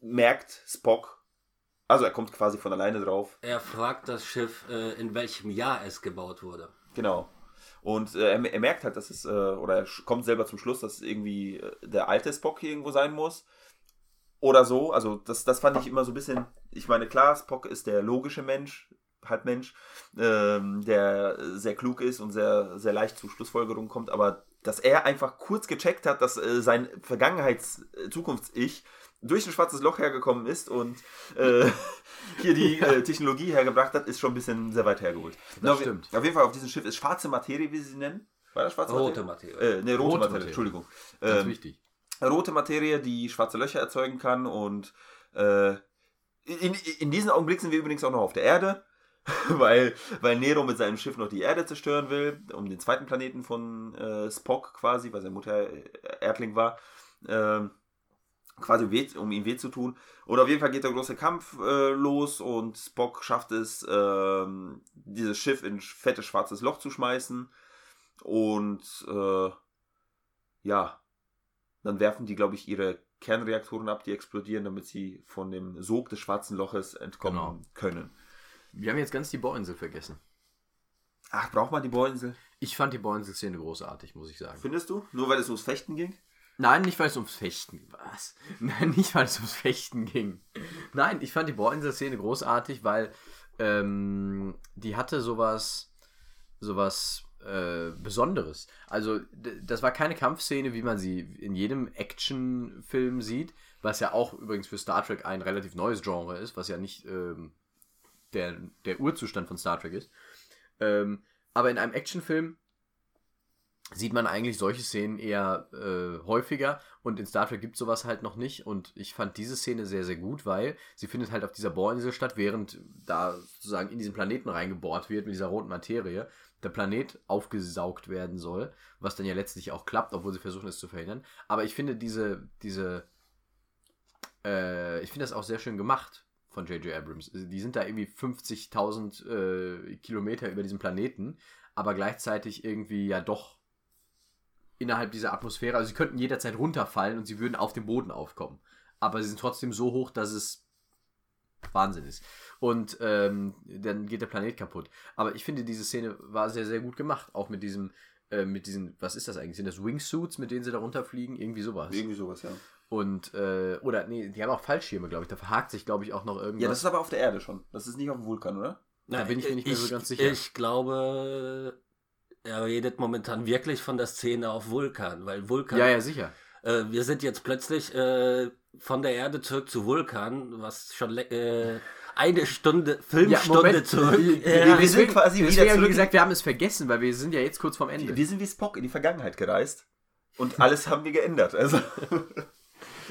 merkt Spock, also er kommt quasi von alleine drauf. Er fragt das Schiff, äh, in welchem Jahr es gebaut wurde. Genau. Und äh, er, er, merkt halt, dass es, äh, oder er kommt selber zum Schluss, dass irgendwie äh, der alte Spock hier irgendwo sein muss. Oder so. Also das, das fand ich immer so ein bisschen, ich meine, klar, Spock ist der logische Mensch, Halbmensch, ähm, der sehr klug ist und sehr, sehr leicht zu Schlussfolgerungen kommt, aber dass er einfach kurz gecheckt hat, dass äh, sein Vergangenheits-Zukunfts-Ich durch ein schwarzes Loch hergekommen ist und äh, hier die äh, Technologie hergebracht hat, ist schon ein bisschen sehr weit hergeholt. Das Na, stimmt. Auf jeden Fall auf diesem Schiff ist schwarze Materie, wie sie sie nennen. War das schwarze rote Materie? Materie. Äh, ne, rote, rote Materie, Materie, Entschuldigung. Ganz ähm, wichtig. Rote Materie, die schwarze Löcher erzeugen kann und äh, in, in diesem Augenblick sind wir übrigens auch noch auf der Erde. weil, weil Nero mit seinem Schiff noch die Erde zerstören will, um den zweiten Planeten von äh, Spock quasi, weil seine Mutter äh, Erdling war. Ähm, quasi weh, um ihm weh zu tun. Oder auf jeden Fall geht der große Kampf äh, los und Spock schafft es, äh, dieses Schiff in fettes schwarzes Loch zu schmeißen. Und äh, ja, dann werfen die, glaube ich, ihre Kernreaktoren ab, die explodieren, damit sie von dem Sog des schwarzen Loches entkommen genau. können. Wir haben jetzt ganz die Bohrinsel vergessen. Ach, braucht man die Bohrinsel? Ich fand die Bohrinsel-Szene großartig, muss ich sagen. Findest du? Nur weil es ums Fechten ging? Nein, nicht weil es ums Fechten Was? Nein, nicht weil es ums Fechten ging. Nein, ich fand die Bohrinsel-Szene großartig, weil ähm, die hatte sowas, sowas äh, Besonderes. Also, das war keine Kampfszene, wie man sie in jedem Actionfilm sieht, was ja auch übrigens für Star Trek ein relativ neues Genre ist, was ja nicht ähm, der, der Urzustand von Star Trek ist. Ähm, aber in einem Actionfilm sieht man eigentlich solche Szenen eher äh, häufiger und in Star Trek gibt sowas halt noch nicht und ich fand diese Szene sehr, sehr gut, weil sie findet halt auf dieser Bohrinsel statt, während da sozusagen in diesen Planeten reingebohrt wird mit dieser roten Materie, der Planet aufgesaugt werden soll, was dann ja letztlich auch klappt, obwohl sie versuchen es zu verhindern. Aber ich finde diese, diese, äh, ich finde das auch sehr schön gemacht, von J.J. Abrams. Die sind da irgendwie 50.000 äh, Kilometer über diesem Planeten, aber gleichzeitig irgendwie ja doch innerhalb dieser Atmosphäre. Also sie könnten jederzeit runterfallen und sie würden auf dem Boden aufkommen. Aber sie sind trotzdem so hoch, dass es Wahnsinn ist. Und ähm, dann geht der Planet kaputt. Aber ich finde, diese Szene war sehr, sehr gut gemacht. Auch mit diesem, äh, mit diesen, was ist das eigentlich? Sind das Wingsuits, mit denen sie da runterfliegen? Irgendwie sowas. Irgendwie sowas, ja. Und, äh, oder, nee, die haben auch Fallschirme, glaube ich. Da verhakt sich, glaube ich, auch noch irgendwas. Ja, das ist aber auf der Erde schon. Das ist nicht auf dem Vulkan, oder? Da bin ich mir nicht mehr ich, so ganz sicher. Ich glaube, er redet momentan wirklich von der Szene auf Vulkan, weil Vulkan. Ja, ja, sicher. Äh, wir sind jetzt plötzlich äh, von der Erde zurück zu Vulkan, was schon äh, eine Stunde, Filmstunde ja, zurück. Wir, wir, wir sind quasi wieder zurück. Wie gesagt, wir haben es vergessen, weil wir sind ja jetzt kurz vorm Ende. Wir sind wie Spock in die Vergangenheit gereist und alles haben wir geändert. Also.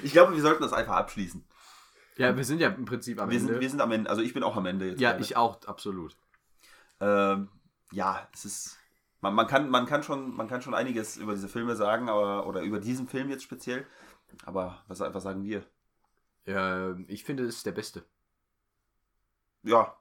Ich glaube, wir sollten das einfach abschließen. Ja, wir sind ja im Prinzip am wir Ende. Sind, wir sind am Ende. Also ich bin auch am Ende jetzt. Ja, ich auch, absolut. Ähm, ja, es ist. Man, man, kann, man, kann schon, man kann schon einiges über diese Filme sagen, aber, oder über diesen Film jetzt speziell. Aber was, was sagen wir? Ja, ich finde, es ist der beste. Ja,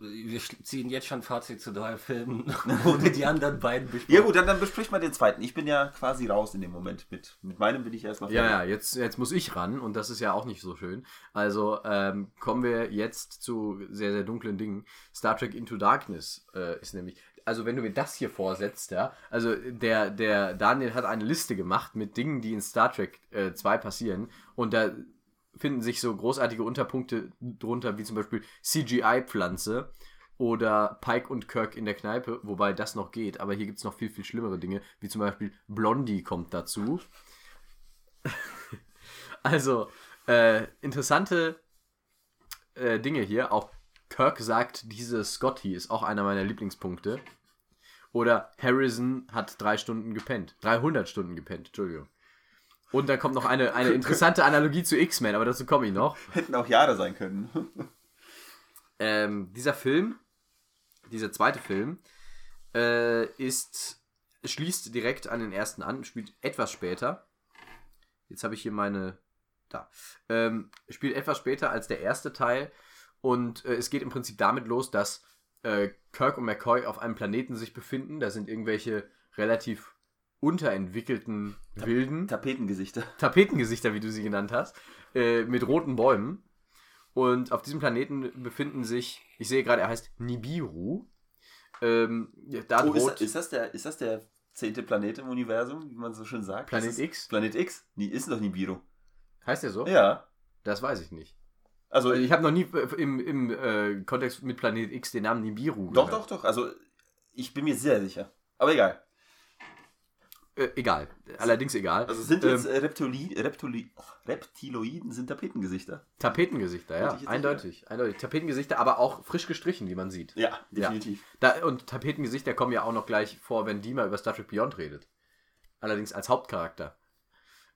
wir ziehen jetzt schon Fazit zu drei Filmen, ohne die anderen beiden besprechen. Ja gut, dann, dann bespricht man den zweiten. Ich bin ja quasi raus in dem Moment. Mit, mit meinem bin ich erstmal fertig. Ja, ja, jetzt, jetzt muss ich ran und das ist ja auch nicht so schön. Also ähm, kommen wir jetzt zu sehr, sehr dunklen Dingen. Star Trek Into Darkness äh, ist nämlich, also wenn du mir das hier vorsetzt, ja, also der, der Daniel hat eine Liste gemacht mit Dingen, die in Star Trek äh, 2 passieren und da finden sich so großartige Unterpunkte drunter, wie zum Beispiel CGI-Pflanze oder Pike und Kirk in der Kneipe, wobei das noch geht, aber hier gibt es noch viel, viel schlimmere Dinge, wie zum Beispiel Blondie kommt dazu. also, äh, interessante äh, Dinge hier. Auch Kirk sagt, diese Scotty ist auch einer meiner Lieblingspunkte. Oder Harrison hat drei Stunden gepennt. 300 Stunden gepennt, Entschuldigung. Und dann kommt noch eine, eine interessante Analogie zu X-Men, aber dazu komme ich noch. Hätten auch Jahre sein können. ähm, dieser Film, dieser zweite Film, äh, ist, schließt direkt an den ersten an, spielt etwas später. Jetzt habe ich hier meine da. Ähm, spielt etwas später als der erste Teil und äh, es geht im Prinzip damit los, dass äh, Kirk und McCoy auf einem Planeten sich befinden. Da sind irgendwelche relativ unterentwickelten Wilden. Tapetengesichter. Tapetengesichter, wie du sie genannt hast, äh, mit roten Bäumen. Und auf diesem Planeten befinden sich, ich sehe gerade, er heißt Nibiru. Ähm, da Oh, ist, ist, das der, ist das der zehnte Planet im Universum, wie man so schön sagt? Planet X. Planet X? Nie, ist noch Nibiru. Heißt der so? Ja. Das weiß ich nicht. Also, ich habe noch nie im, im äh, Kontext mit Planet X den Namen Nibiru doch, gehört. doch, doch. Also, ich bin mir sehr sicher. Aber egal. Äh, egal. Allerdings egal. Also, sind jetzt Ähm, äh, Reptili Reptili Reptiloiden sind Tapetengesichter. Tapetengesichter, ja. Eindeutig. Eindeutig. Tapetengesichter, aber auch frisch gestrichen, wie man sieht. Ja, definitiv. Da, und Tapetengesichter kommen ja auch noch gleich vor, wenn Dima über Star Trek Beyond redet. Allerdings als Hauptcharakter.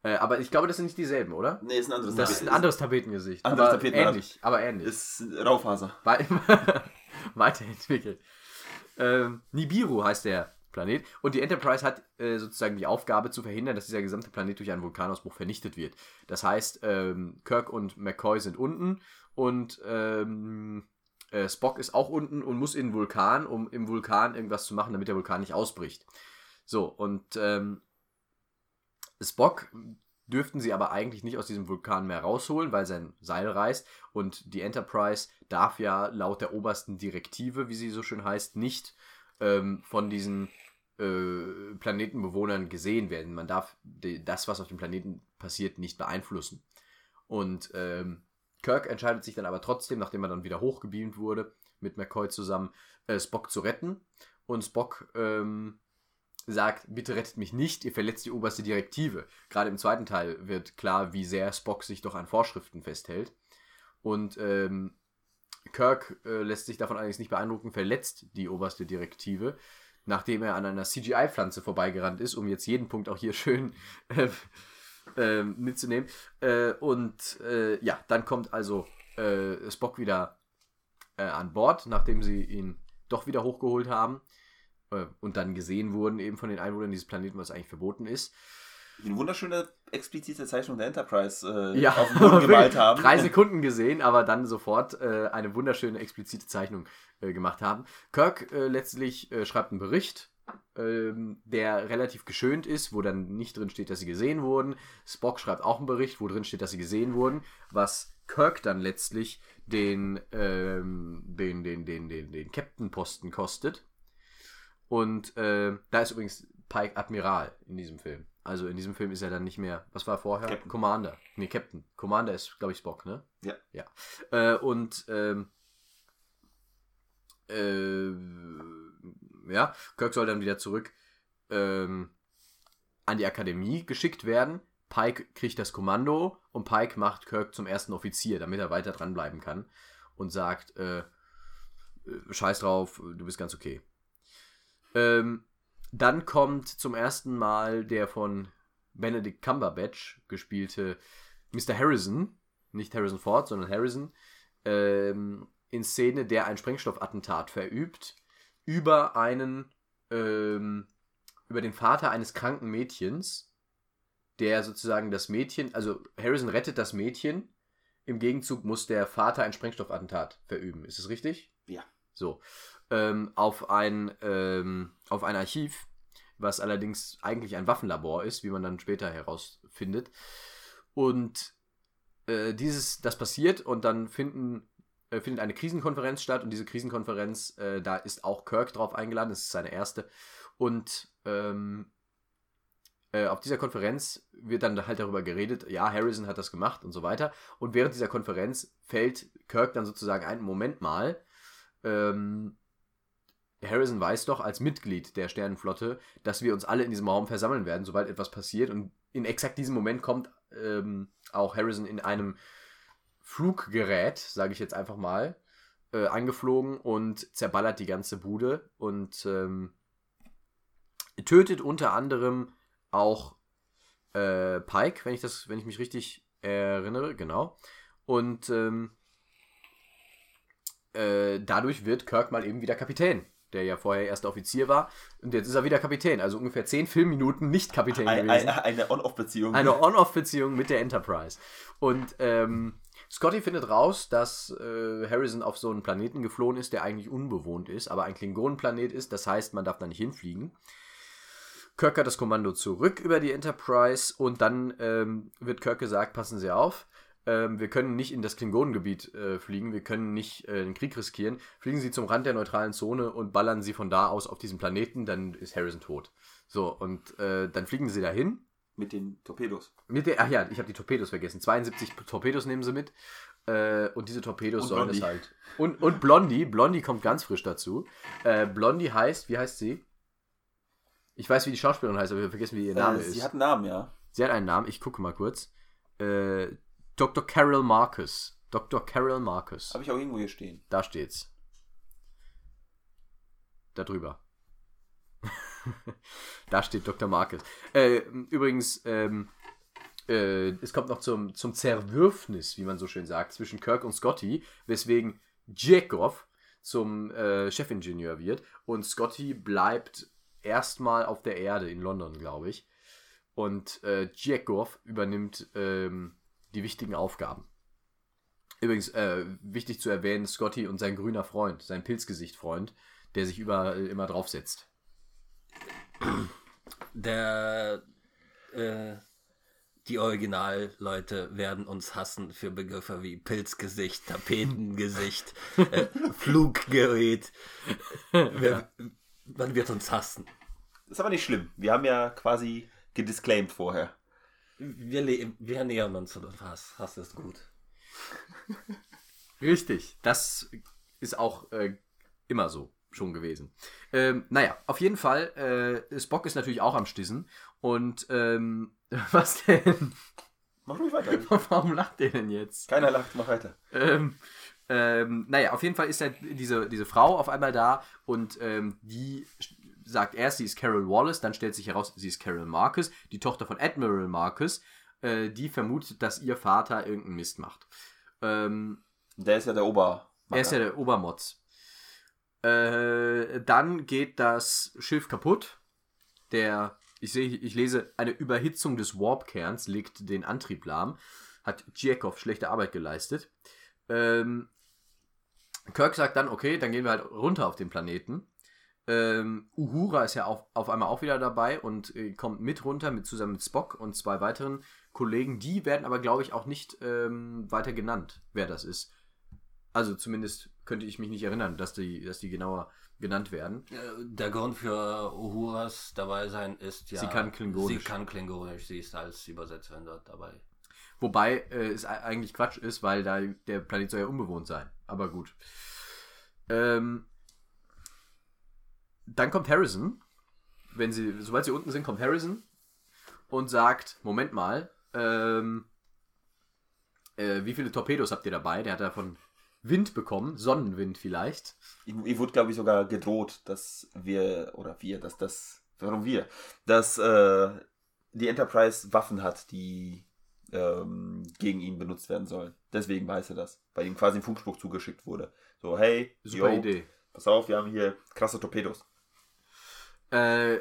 Äh, aber ich glaube, das sind nicht dieselben, oder? Nee, ist ein anderes Das ist ein anderes Tapetengesicht. Anderes aber Tapetenart. ähnlich, aber ähnlich. Ist Raufaser. Wei- weiterentwickelt. Ähm, Nibiru heißt der Planet und die Enterprise hat äh, sozusagen die Aufgabe zu verhindern, dass dieser gesamte Planet durch einen Vulkanausbruch vernichtet wird. Das heißt, ähm, Kirk und McCoy sind unten und ähm, äh, Spock ist auch unten und muss in den Vulkan, um im Vulkan irgendwas zu machen, damit der Vulkan nicht ausbricht. So, und ähm, Spock dürften sie aber eigentlich nicht aus diesem Vulkan mehr rausholen, weil sein Seil reißt und die Enterprise darf ja laut der obersten Direktive, wie sie so schön heißt, nicht ähm, von diesen äh, Planetenbewohnern gesehen werden. Man darf das, was auf dem Planeten passiert, nicht beeinflussen. Und ähm, Kirk entscheidet sich dann aber trotzdem, nachdem er dann wieder hochgebeamt wurde, mit McCoy zusammen, äh, Spock zu retten. Und Spock ähm, sagt, bitte rettet mich nicht, ihr verletzt die oberste Direktive. Gerade im zweiten Teil wird klar, wie sehr Spock sich doch an Vorschriften festhält. Und ähm, Kirk äh, lässt sich davon allerdings nicht beeindrucken, verletzt die oberste Direktive, nachdem er an einer CGI-Pflanze vorbeigerannt ist, um jetzt jeden Punkt auch hier schön äh, äh, mitzunehmen. Und äh, ja, dann kommt also äh, Spock wieder äh, an Bord, nachdem sie ihn doch wieder hochgeholt haben äh, und dann gesehen wurden eben von den Einwohnern dieses Planeten, was eigentlich verboten ist. Eine wunderschöne explizite Zeichnung der Enterprise äh, Ja, auf dem Boden gemalt haben. drei Sekunden gesehen, aber dann sofort äh, eine wunderschöne explizite Zeichnung äh, gemacht haben. Kirk äh, letztlich äh, schreibt einen Bericht, ähm, der relativ geschönt ist, wo dann nicht drin steht, dass sie gesehen wurden. Spock schreibt auch einen Bericht, wo drin steht, dass sie gesehen wurden, was Kirk dann letztlich den, ähm, den, den, den, den, den Captain-Posten kostet. Und äh, da ist übrigens Pike Admiral in diesem Film. Also in diesem Film ist er dann nicht mehr, was war vorher? Captain. Commander. Nee, Captain. Commander ist, glaube ich, Spock, ne? Ja. Ja. Äh, und ähm, äh, ja, Kirk soll dann wieder zurück ähm, an die Akademie geschickt werden. Pike kriegt das Kommando und Pike macht Kirk zum ersten Offizier, damit er weiter dranbleiben kann und sagt, äh, äh, scheiß drauf, du bist ganz okay. Ähm, dann kommt zum ersten Mal der von Benedict Cumberbatch gespielte Mr. Harrison, nicht Harrison Ford, sondern Harrison, ähm, in Szene, der ein Sprengstoffattentat verübt über einen, ähm, über den Vater eines kranken Mädchens, der sozusagen das Mädchen, also Harrison rettet das Mädchen, im Gegenzug muss der Vater ein Sprengstoffattentat verüben. Ist es richtig? Ja. So. Ähm, auf, ein, ähm, auf ein Archiv, was allerdings eigentlich ein Waffenlabor ist, wie man dann später herausfindet. Und äh, dieses, das passiert und dann finden, äh, findet eine Krisenkonferenz statt und diese Krisenkonferenz, äh, da ist auch Kirk drauf eingeladen, das ist seine erste. Und ähm, äh, auf dieser Konferenz wird dann halt darüber geredet, ja, Harrison hat das gemacht und so weiter. Und während dieser Konferenz fällt Kirk dann sozusagen ein, Moment mal, ähm, Harrison weiß doch als Mitglied der Sternenflotte, dass wir uns alle in diesem Raum versammeln werden, sobald etwas passiert. Und in exakt diesem Moment kommt ähm, auch Harrison in einem Fluggerät, sage ich jetzt einfach mal, äh, angeflogen und zerballert die ganze Bude und ähm, tötet unter anderem auch äh, Pike, wenn ich das, wenn ich mich richtig erinnere, genau. Und ähm, äh, dadurch wird Kirk mal eben wieder Kapitän der ja vorher erster Offizier war. Und jetzt ist er wieder Kapitän. Also ungefähr zehn Filmminuten nicht Kapitän Ein, gewesen. ein, eine On-Off-Beziehung. Eine On-Off-Beziehung mit der Enterprise. Und ähm, Scotty findet raus, dass äh, Harrison auf so einen Planeten geflohen ist, der eigentlich unbewohnt ist, aber ein Klingonenplanet ist. Das heißt, man darf da nicht hinfliegen. Kirk hat das Kommando zurück über die Enterprise und dann ähm, wird Kirk gesagt, passen Sie auf, ähm, wir können nicht in das Klingonengebiet äh, fliegen, wir können nicht äh, den Krieg riskieren. Fliegen Sie zum Rand der neutralen Zone und ballern Sie von da aus auf diesen Planeten, dann ist Harrison tot. So, und äh, dann fliegen sie dahin. Mit den Torpedos. Mit der, ach ja, ich habe die Torpedos vergessen. 72 Torpedos nehmen sie mit. Äh, und diese Torpedos Und sollen Blondie. es halt. Und, und Blondie, Blondie kommt ganz frisch dazu. Äh, Blondie heißt, wie heißt sie? Ich weiß, wie die Schauspielerin heißt, aber wir vergessen, wie ihr Name äh, ist. Sie hat einen Namen, ja. Sie hat einen Namen, ich gucke mal kurz. Äh, Dr. Carol Marcus. Dr. Carol Marcus. Habe ich auch irgendwo hier stehen. Da steht's. Da drüber. da steht Dr. Marcus. Äh, übrigens, ähm, äh, es kommt noch zum, zum Zerwürfnis, wie man so schön sagt, zwischen Kirk und Scotty, weswegen Jacob zum äh, Chefingenieur wird und Scotty bleibt erstmal auf der Erde in London, glaube ich. Und äh, Jacob übernimmt ähm, die wichtigen Aufgaben. Übrigens, äh, wichtig zu erwähnen, Scotty und sein grüner Freund, sein Pilzgesicht-Freund, der sich überall immer draufsetzt. Der, äh, die Originalleute werden uns hassen für Begriffe wie Pilzgesicht, Tapetengesicht, äh, Fluggerät. Wir, Man wird uns hassen. Ist aber nicht schlimm. Wir haben ja quasi gedisclaimed vorher. Wir, wir nähern uns an Hass. Hass ist gut. Richtig. Das ist auch äh, immer so schon gewesen. Ähm, naja, auf jeden Fall, äh, Spock ist natürlich auch am Stissen. Und ähm, was denn? Mach ruhig weiter. Warum lacht der denn jetzt? Keiner lacht, mach weiter. Ähm, ähm, naja, auf jeden Fall ist ja diese, diese Frau auf einmal da und ähm, die sagt erst, sie ist Carol Wallace, dann stellt sich heraus, sie ist Carol Marcus, die Tochter von Admiral Marcus, äh, die vermutet, dass ihr Vater irgendeinen Mist macht. Ähm, Der ist ja der Ober. er ist ja der Obermotz. Äh, dann geht das Schiff kaputt. Der, ich sehe, ich lese, eine Überhitzung des Warp-Kerns legt den Antrieb lahm. Hat Tschirkov schlechte Arbeit geleistet. Ähm, Kirk sagt dann, okay, dann gehen wir halt runter auf den Planeten. Ähm, Uhura ist ja auf, auf einmal auch wieder dabei und äh, kommt mit runter mit zusammen mit Spock und zwei weiteren Kollegen. Die werden aber, glaube ich, auch nicht ähm, weiter genannt, wer das ist. Also zumindest könnte ich mich nicht erinnern, dass die, dass die genauer genannt werden. Äh, Der Grund für Uhuras dabei sein ist ja. Sie kann Klingonisch. Sie kann Klingonisch. Sie ist als Übersetzerin dort dabei. Wobei äh, es eigentlich Quatsch ist, weil da der Planet soll ja unbewohnt sein. Aber gut. Ähm, dann kommt Harrison. Wenn sie, sobald sie unten sind, kommt Harrison und sagt: Moment mal, ähm, äh, wie viele Torpedos habt ihr dabei? Der hat davon Wind bekommen, Sonnenwind vielleicht. Ihm, ihm wurde, glaube ich, sogar gedroht, dass wir, oder wir, dass das, warum wir, dass äh, die Enterprise Waffen hat, die ähm, gegen ihn benutzt werden sollen. Deswegen weiß er das, weil ihm quasi ein Funkspruch zugeschickt wurde. So, hey, Super yo, Idee. pass auf, wir haben hier krasse Torpedos. Äh,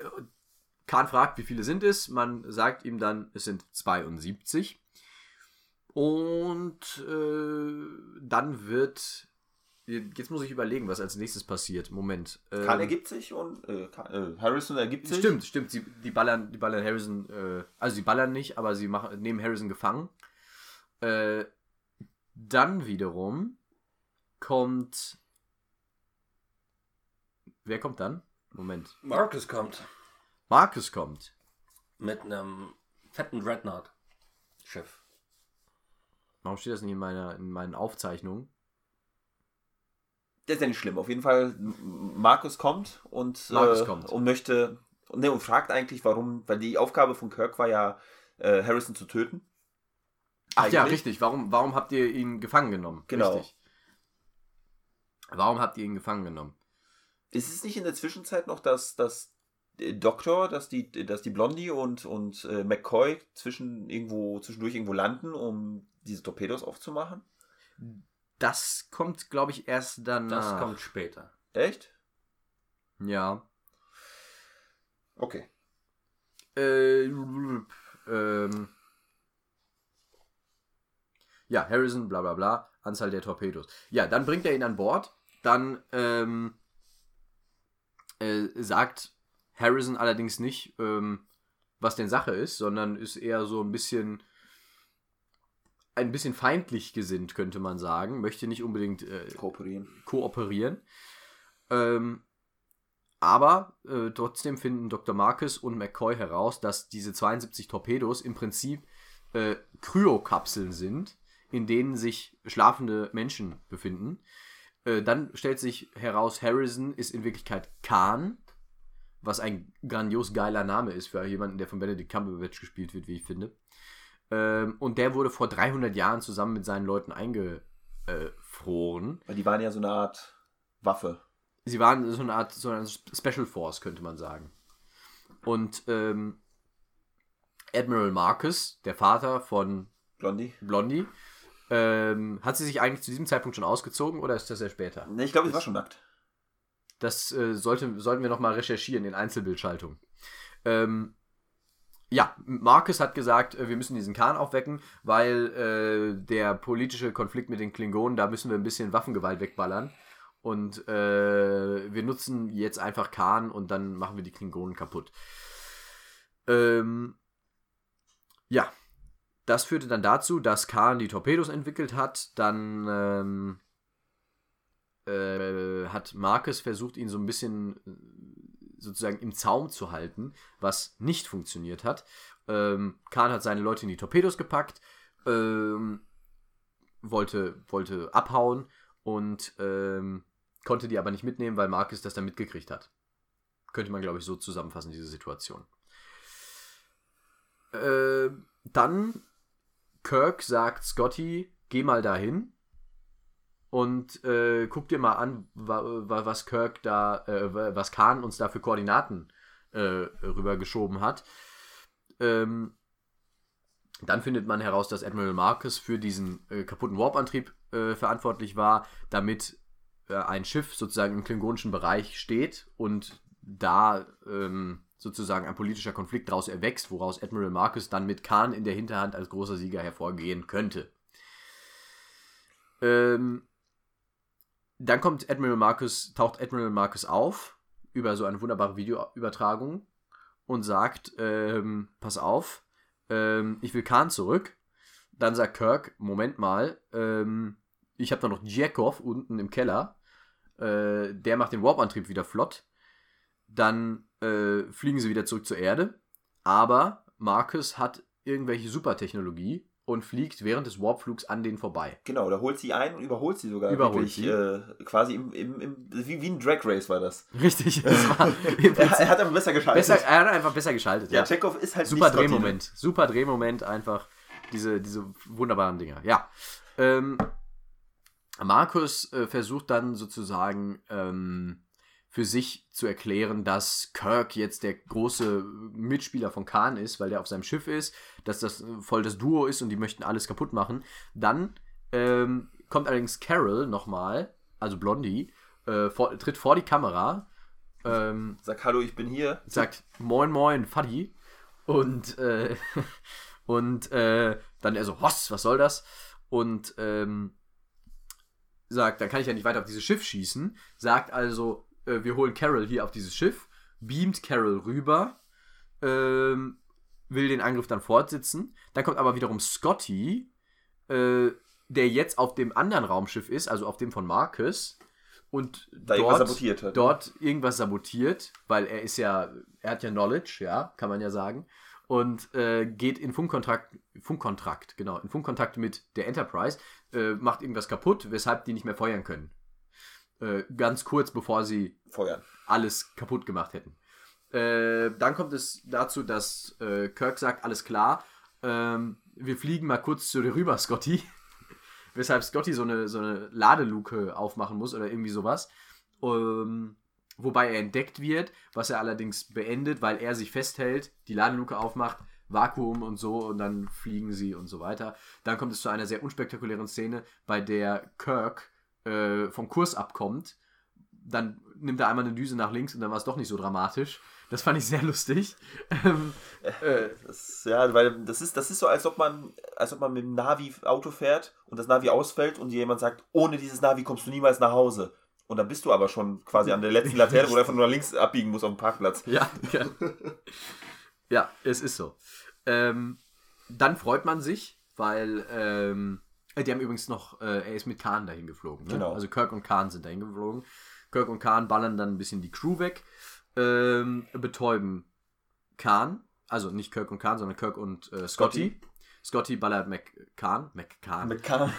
Khan fragt, wie viele sind es? Man sagt ihm dann, es sind 72. Und äh, dann wird. Jetzt muss ich überlegen, was als nächstes passiert. Moment. Ähm, Khan ergibt sich und äh, Khan, äh, Harrison ergibt sich. Stimmt, stimmt. Sie, die, ballern, die ballern Harrison. Äh, also, sie ballern nicht, aber sie machen, nehmen Harrison gefangen. Äh, dann wiederum kommt. Wer kommt dann? Moment. Marcus kommt Marcus kommt. mit einem fetten Dreadnought-Schiff. Warum steht das nicht in, meiner, in meinen Aufzeichnungen? Das ist ja nicht schlimm. Auf jeden Fall, Markus kommt und, Markus äh, kommt. und möchte ne, und fragt eigentlich, warum, weil die Aufgabe von Kirk war ja, äh, Harrison zu töten. Ach ja, richtig. Warum, warum habt ihr ihn gefangen genommen? Genau. Richtig. Warum habt ihr ihn gefangen genommen? Ist es nicht in der Zwischenzeit noch, dass das Doktor, dass die, dass die Blondie und, und äh, McCoy zwischen irgendwo, zwischendurch irgendwo landen, um diese Torpedos aufzumachen? Das kommt, glaube ich, erst danach. Das kommt später. Echt? Ja. Okay. Äh, ähm, ja, Harrison, bla bla bla, Anzahl der Torpedos. Ja, dann bringt er ihn an Bord. Dann ähm, äh, sagt Harrison allerdings nicht, ähm, was denn Sache ist, sondern ist eher so ein bisschen ein bisschen feindlich gesinnt, könnte man sagen. Möchte nicht unbedingt äh, Kooperieren. kooperieren. Ähm, aber äh, trotzdem finden Dr. Marcus und McCoy heraus, dass diese 72 Torpedos im Prinzip äh, Kryokapseln sind, in denen sich schlafende Menschen befinden. Äh, dann stellt sich heraus, Harrison ist in Wirklichkeit Khan, was ein grandios geiler Name ist für jemanden, der von Benedict Cumberbatch gespielt wird, wie ich finde. Ähm, und der wurde vor 300 Jahren zusammen mit seinen Leuten eingefroren. Weil die waren ja so eine Art Waffe. Sie waren so eine Art so eine Special Force, könnte man sagen. Und ähm, Admiral Marcus, der Vater von Blondie. Blondie, ähm, hat sie sich eigentlich zu diesem Zeitpunkt schon ausgezogen oder ist das ja später? Ne, ich glaube, es war schon nackt. Das äh, sollte, sollten wir nochmal recherchieren in Einzelbildschaltung. Ähm, ja, Marcus hat gesagt, äh, wir müssen diesen Khan aufwecken, weil äh, der politische Konflikt mit den Klingonen, da müssen wir ein bisschen Waffengewalt wegballern. Und äh, wir nutzen jetzt einfach Khan und dann machen wir die Klingonen kaputt. Ähm, ja, das führte dann dazu, dass Khan die Torpedos entwickelt hat. Dann ähm, äh, hat Marcus versucht, ihn so ein bisschen äh, sozusagen im Zaum zu halten, was nicht funktioniert hat. Ähm, Khan hat seine Leute in die Torpedos gepackt, ähm, wollte, wollte abhauen und ähm, konnte die aber nicht mitnehmen, weil Marcus das dann mitgekriegt hat. Könnte man, glaube ich, so zusammenfassen, diese Situation. Äh, dann Kirk sagt Scotty, geh mal dahin und äh, guck dir mal an, wa, wa, was Kirk da, äh, was Khan uns da für Koordinaten äh, rübergeschoben hat. Ähm, dann findet man heraus, dass Admiral Marcus für diesen äh, kaputten Warp-Antrieb äh, verantwortlich war, damit äh, ein Schiff sozusagen im klingonischen Bereich steht und da ähm, sozusagen ein politischer Konflikt daraus erwächst, woraus Admiral Marcus dann mit Khan in der Hinterhand als großer Sieger hervorgehen könnte. Ähm, dann kommt Admiral Marcus, taucht Admiral Marcus auf über so eine wunderbare Videoübertragung und sagt, ähm, pass auf, ähm, ich will Khan zurück. Dann sagt Kirk, Moment mal, ähm, ich habe da noch Djakov unten im Keller. Äh, der macht den Warp-Antrieb wieder flott. Dann äh, fliegen sie wieder zurück zur Erde. Aber Marcus hat irgendwelche Supertechnologie und fliegt während des Warpflugs an denen vorbei. Genau, da holt sie ein und überholt sie sogar. Überholt wirklich, sie. Äh, quasi im, im, im, wie, wie ein Drag Race war das. Richtig, war Er, er hat aber besser geschaltet. besser, er hat einfach besser geschaltet. ja, Chekhov ist halt Super? Drehmoment. Super Drehmoment, einfach diese, diese wunderbaren Dinger. Ja. Ähm, Markus äh, versucht dann sozusagen ähm, für sich zu erklären, dass Kirk jetzt der große Mitspieler von Khan ist, weil der auf seinem Schiff ist, dass das voll das Duo ist und die möchten alles kaputt machen. Dann ähm, kommt allerdings Carol nochmal, also Blondie, äh, vor, tritt vor die Kamera, ähm, Sag Hallo, ich bin hier. sagt Moin Moin Fadi und äh, und äh, dann er so was was soll das und ähm, sagt dann kann ich ja nicht weiter auf dieses Schiff schießen sagt also äh, wir holen Carol hier auf dieses Schiff beamt Carol rüber ähm, will den Angriff dann fortsetzen dann kommt aber wiederum Scotty äh, der jetzt auf dem anderen Raumschiff ist also auf dem von Marcus und Da sabotiert hat. dort irgendwas sabotiert, weil er ist ja, er hat ja Knowledge, ja, kann man ja sagen, und äh, geht in Funkkontrakt, Funkkontrakt, genau, in Funkkontakt mit der Enterprise, äh, macht irgendwas kaputt, weshalb die nicht mehr feuern können. Äh, ganz kurz bevor sie Feuern. alles kaputt gemacht hätten. Äh, dann kommt es dazu, dass äh, Kirk sagt, alles klar, ähm, wir fliegen mal kurz zu dir rüber, Scotty. Weshalb Scotty so eine, so eine Ladeluke aufmachen muss oder irgendwie sowas. Ähm, wobei er entdeckt wird, was er allerdings beendet, weil er sich festhält, die Ladeluke aufmacht, Vakuum und so und dann fliegen sie und so weiter. Dann kommt es zu einer sehr unspektakulären Szene, bei der Kirk äh, vom Kurs abkommt, dann nimmt er einmal eine Düse nach links und dann war es doch nicht so dramatisch. Das fand ich sehr lustig. Ähm, äh, Das, ja, weil das ist, das ist so, als ob man, als ob man mit dem Navi Auto fährt und das Navi ausfällt und jemand sagt, ohne dieses Navi kommst du niemals nach Hause. Und dann bist du aber schon quasi an der letzten Laterne, wo du einfach nur nach links abbiegen musst auf dem Parkplatz. Ja, ja. ja, es ist so. Ähm, dann freut man sich, weil ähm, äh, die haben übrigens noch, äh, er ist mit Khan dahin geflogen. Ne? Genau. Also Kirk und Khan sind dahin geflogen. Kirk und Khan ballern dann ein bisschen die Crew weg, ähm, betäuben Khan, also nicht Kirk und Khan, sondern Kirk und äh, Scotty. Scotty ballert McCann. McCann. Kahn.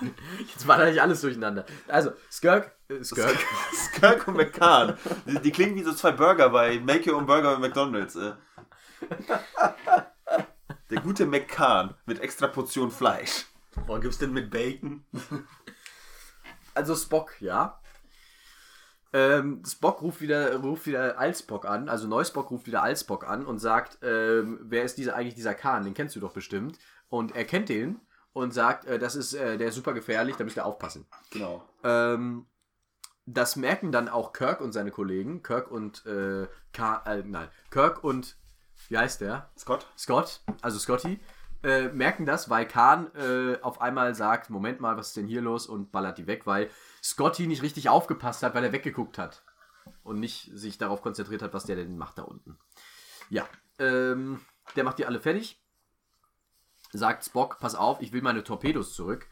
Jetzt war da nicht alles durcheinander. Also, Skirk, äh, Skirk. Skirk und McCann. Die, die klingen wie so zwei Burger bei Make Your Own Burger bei McDonalds. Äh. Der gute McCann mit extra Portion Fleisch. Warum gibt's denn mit Bacon? Also Spock, ja. Ähm, Spock ruft wieder, ruft wieder Alspock an, also Neuspock ruft wieder Alspock an und sagt, ähm, wer ist dieser eigentlich dieser Khan? Den kennst du doch bestimmt. Und er kennt den und sagt, äh, das ist, äh, der ist super gefährlich, da müsst ihr aufpassen. Genau. Ähm, das merken dann auch Kirk und seine Kollegen, Kirk und äh, Ka äh, nein, Kirk und wie heißt der? Scott? Scott, also Scotty, äh, merken das, weil Khan äh, auf einmal sagt, Moment mal, was ist denn hier los und ballert die weg, weil Scotty nicht richtig aufgepasst hat, weil er weggeguckt hat und nicht sich darauf konzentriert hat, was der denn macht da unten. Ja, ähm, der macht die alle fertig, sagt Spock, pass auf, ich will meine Torpedos zurück,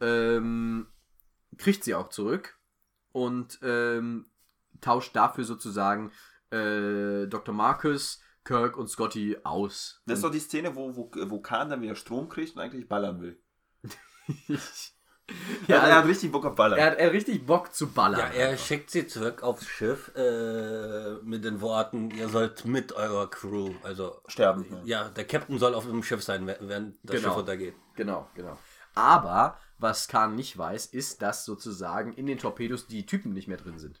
ähm, kriegt sie auch zurück und ähm, tauscht dafür sozusagen äh, Dr. Marcus, Kirk und Scotty aus. Das ist doch die Szene, wo, wo, wo Kahn dann wieder Strom kriegt und eigentlich ballern will. ja, er hat richtig Bock auf Ballern. Er hat, er hat richtig Bock zu ballern. Ja, er einfach. schickt sie zurück aufs Schiff äh, mit den Worten, ihr sollt mit eurer Crew, also Sterben. ja, der Captain soll auf dem Schiff sein, während das Genau. Schiff untergeht. Genau, genau. Aber was Khan nicht weiß, ist, dass sozusagen in den Torpedos die Typen nicht mehr drin sind.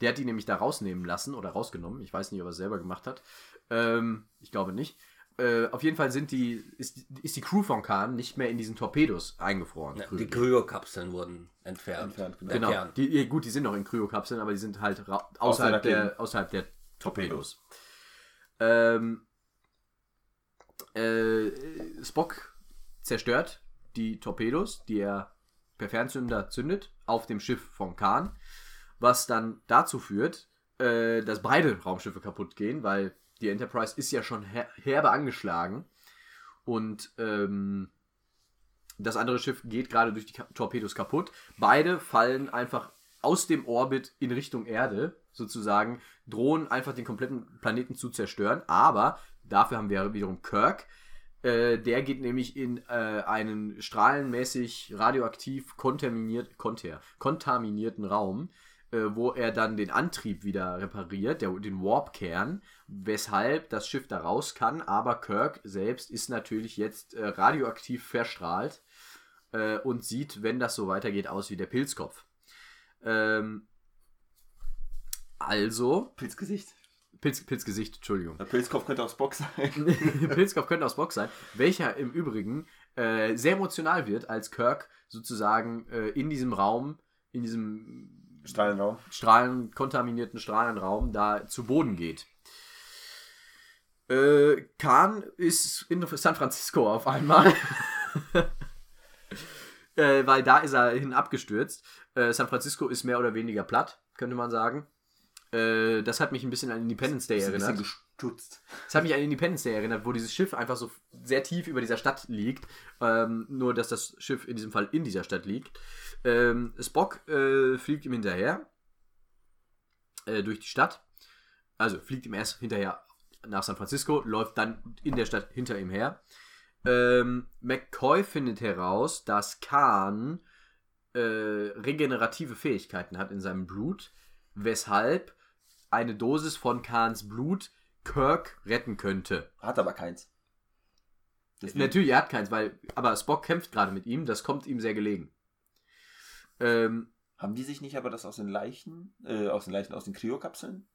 Der hat die nämlich da rausnehmen lassen oder rausgenommen. Ich weiß nicht, ob er es selber gemacht hat. Ähm, ich glaube nicht. Äh, auf jeden Fall sind die, ist, ist die Crew von Khan nicht mehr in diesen Torpedos eingefroren. Ja, die Kryokapseln wurden entfernt. Entfernt, genau. Der Genau. Kern. Die, gut, die sind noch in Kryokapseln, aber die sind halt Außerhalb außerhalb, der- der, außerhalb der Torpedos. Ähm, äh, Spock zerstört die Torpedos, die er per Fernzünder zündet, auf dem Schiff von Khan, was dann dazu führt, äh, dass beide Raumschiffe kaputt gehen, weil die Enterprise ist ja schon her herbe angeschlagen und ähm, das andere Schiff geht gerade durch die Torpedos kaputt. Beide fallen einfach aus dem Orbit in Richtung Erde, sozusagen, drohen einfach den kompletten Planeten zu zerstören. Aber dafür haben wir wiederum Kirk. Äh, der geht nämlich in äh, einen strahlenmäßig radioaktiv kontaminiert, konter, kontaminierten Raum, wo er dann den Antrieb wieder repariert, der, den Warp-Kern, weshalb das Schiff da raus kann. Aber Kirk selbst ist natürlich jetzt äh, radioaktiv verstrahlt äh, und sieht, wenn das so weitergeht, aus wie der Pilzkopf. Ähm, also, Pilzgesicht. Pilz, Pilzgesicht, Entschuldigung. Der Pilzkopf könnte auch Spock sein. Pilzkopf könnte aus Bock sein, welcher im Übrigen äh, sehr emotional wird, als Kirk sozusagen äh, in diesem Raum, in diesem Strahlenraum. Strahlen, kontaminierten Strahlenraum da zu Boden geht. Äh, Khan ist in San Francisco auf einmal. äh, weil da ist er hin abgestürzt. Äh, San Francisco ist mehr oder weniger platt, könnte man sagen. Äh, das hat mich ein bisschen an Independence Day Ist ein bisschen gestutzt. Das hat mich an Independence Day erinnert, wo dieses Schiff einfach so sehr tief über dieser Stadt liegt. Ähm, nur, dass das Schiff in diesem Fall in dieser Stadt liegt. Ähm, Spock äh, fliegt ihm hinterher äh, durch die Stadt. Also fliegt ihm erst hinterher nach San Francisco, läuft dann in der Stadt hinter ihm her. Ähm, McCoy findet heraus, dass Khan äh, regenerative Fähigkeiten hat in seinem Blut, weshalb eine Dosis von Khans Blut Kirk retten könnte. Hat aber keins. Deswegen- Natürlich, er hat keins, weil, aber Spock kämpft gerade mit ihm, das kommt ihm sehr gelegen. Ähm, Haben die sich nicht aber das aus den Leichen, äh, aus den Leichen, aus den Kryokapseln?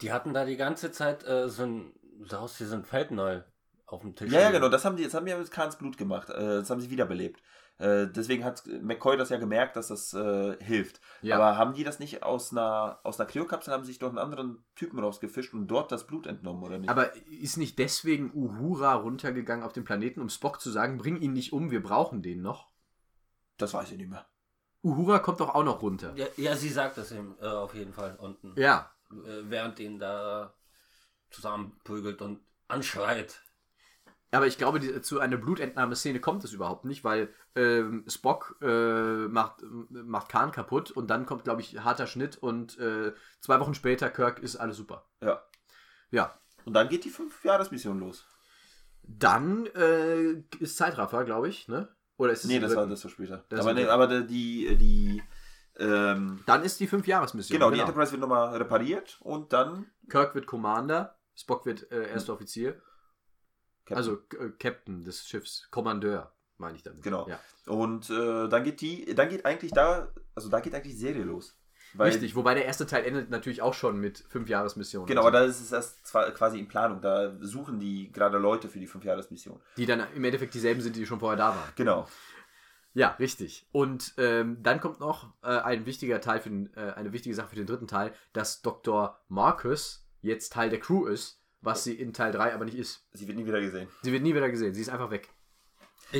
Die hatten da die ganze Zeit äh, so ein, so aus wie so ein Feldneu auf dem Tisch. Ja, ja, genau. Das haben die, jetzt haben die ja mit Kahns Blut gemacht. Äh, das haben sie wiederbelebt. Äh, deswegen hat McCoy das ja gemerkt, dass das äh, hilft. Ja. Aber haben die das nicht aus einer, aus einer Kryokapsel, haben sie sich doch einen anderen Typen rausgefischt und dort das Blut entnommen, oder nicht? Aber ist nicht deswegen Uhura runtergegangen auf den Planeten, um Spock zu sagen, bring ihn nicht um, wir brauchen den noch? das weiß ich nicht mehr. Uhura kommt doch auch noch runter. Ja, ja sie sagt das ihm äh, auf jeden Fall unten. Ja. Äh, während ihn da zusammenprügelt und anschreit. Aber ich glaube, die, zu einer Blutentnahmeszene kommt es überhaupt nicht, weil ähm, Spock äh, macht, macht Khan kaputt und dann kommt, glaube ich, harter Schnitt und äh, zwei Wochen später, Kirk, ist alles super. Ja. Ja. Und dann geht die Fünf-Jahres-Mission los. Dann äh, ist Zeitraffer, glaube ich, ne? Oder ist es Nee, das war, das war später. Das aber nee, aber die, die, ähm, Dann ist die Fünf-Jahres-Mission. genau, die Enterprise wird nochmal repariert und dann Kirk wird Commander, Spock wird äh, erster Offizier. Captain. Also äh, Captain des Schiffs, Kommandeur, meine ich damit. Genau. Ja. Und äh, dann geht die, dann geht eigentlich da, also da geht eigentlich die Serie los. Weil, Richtig, wobei der erste Teil endet natürlich auch schon mit Fünf-Jahres-Missionen. Genau, Also, aber da ist es erst quasi in Planung. Da suchen die gerade Leute für die Fünfjahresmission. Die dann im Endeffekt dieselben sind, die schon vorher da waren. Genau. Ja, richtig. Und ähm, dann kommt noch äh, ein wichtiger Teil für den, äh, eine wichtige Sache für den dritten Teil, dass Dr. Marcus jetzt Teil der Crew ist, was sie in Teil 3 aber nicht ist. Sie wird nie wieder gesehen. Sie wird nie wieder gesehen, sie ist einfach weg.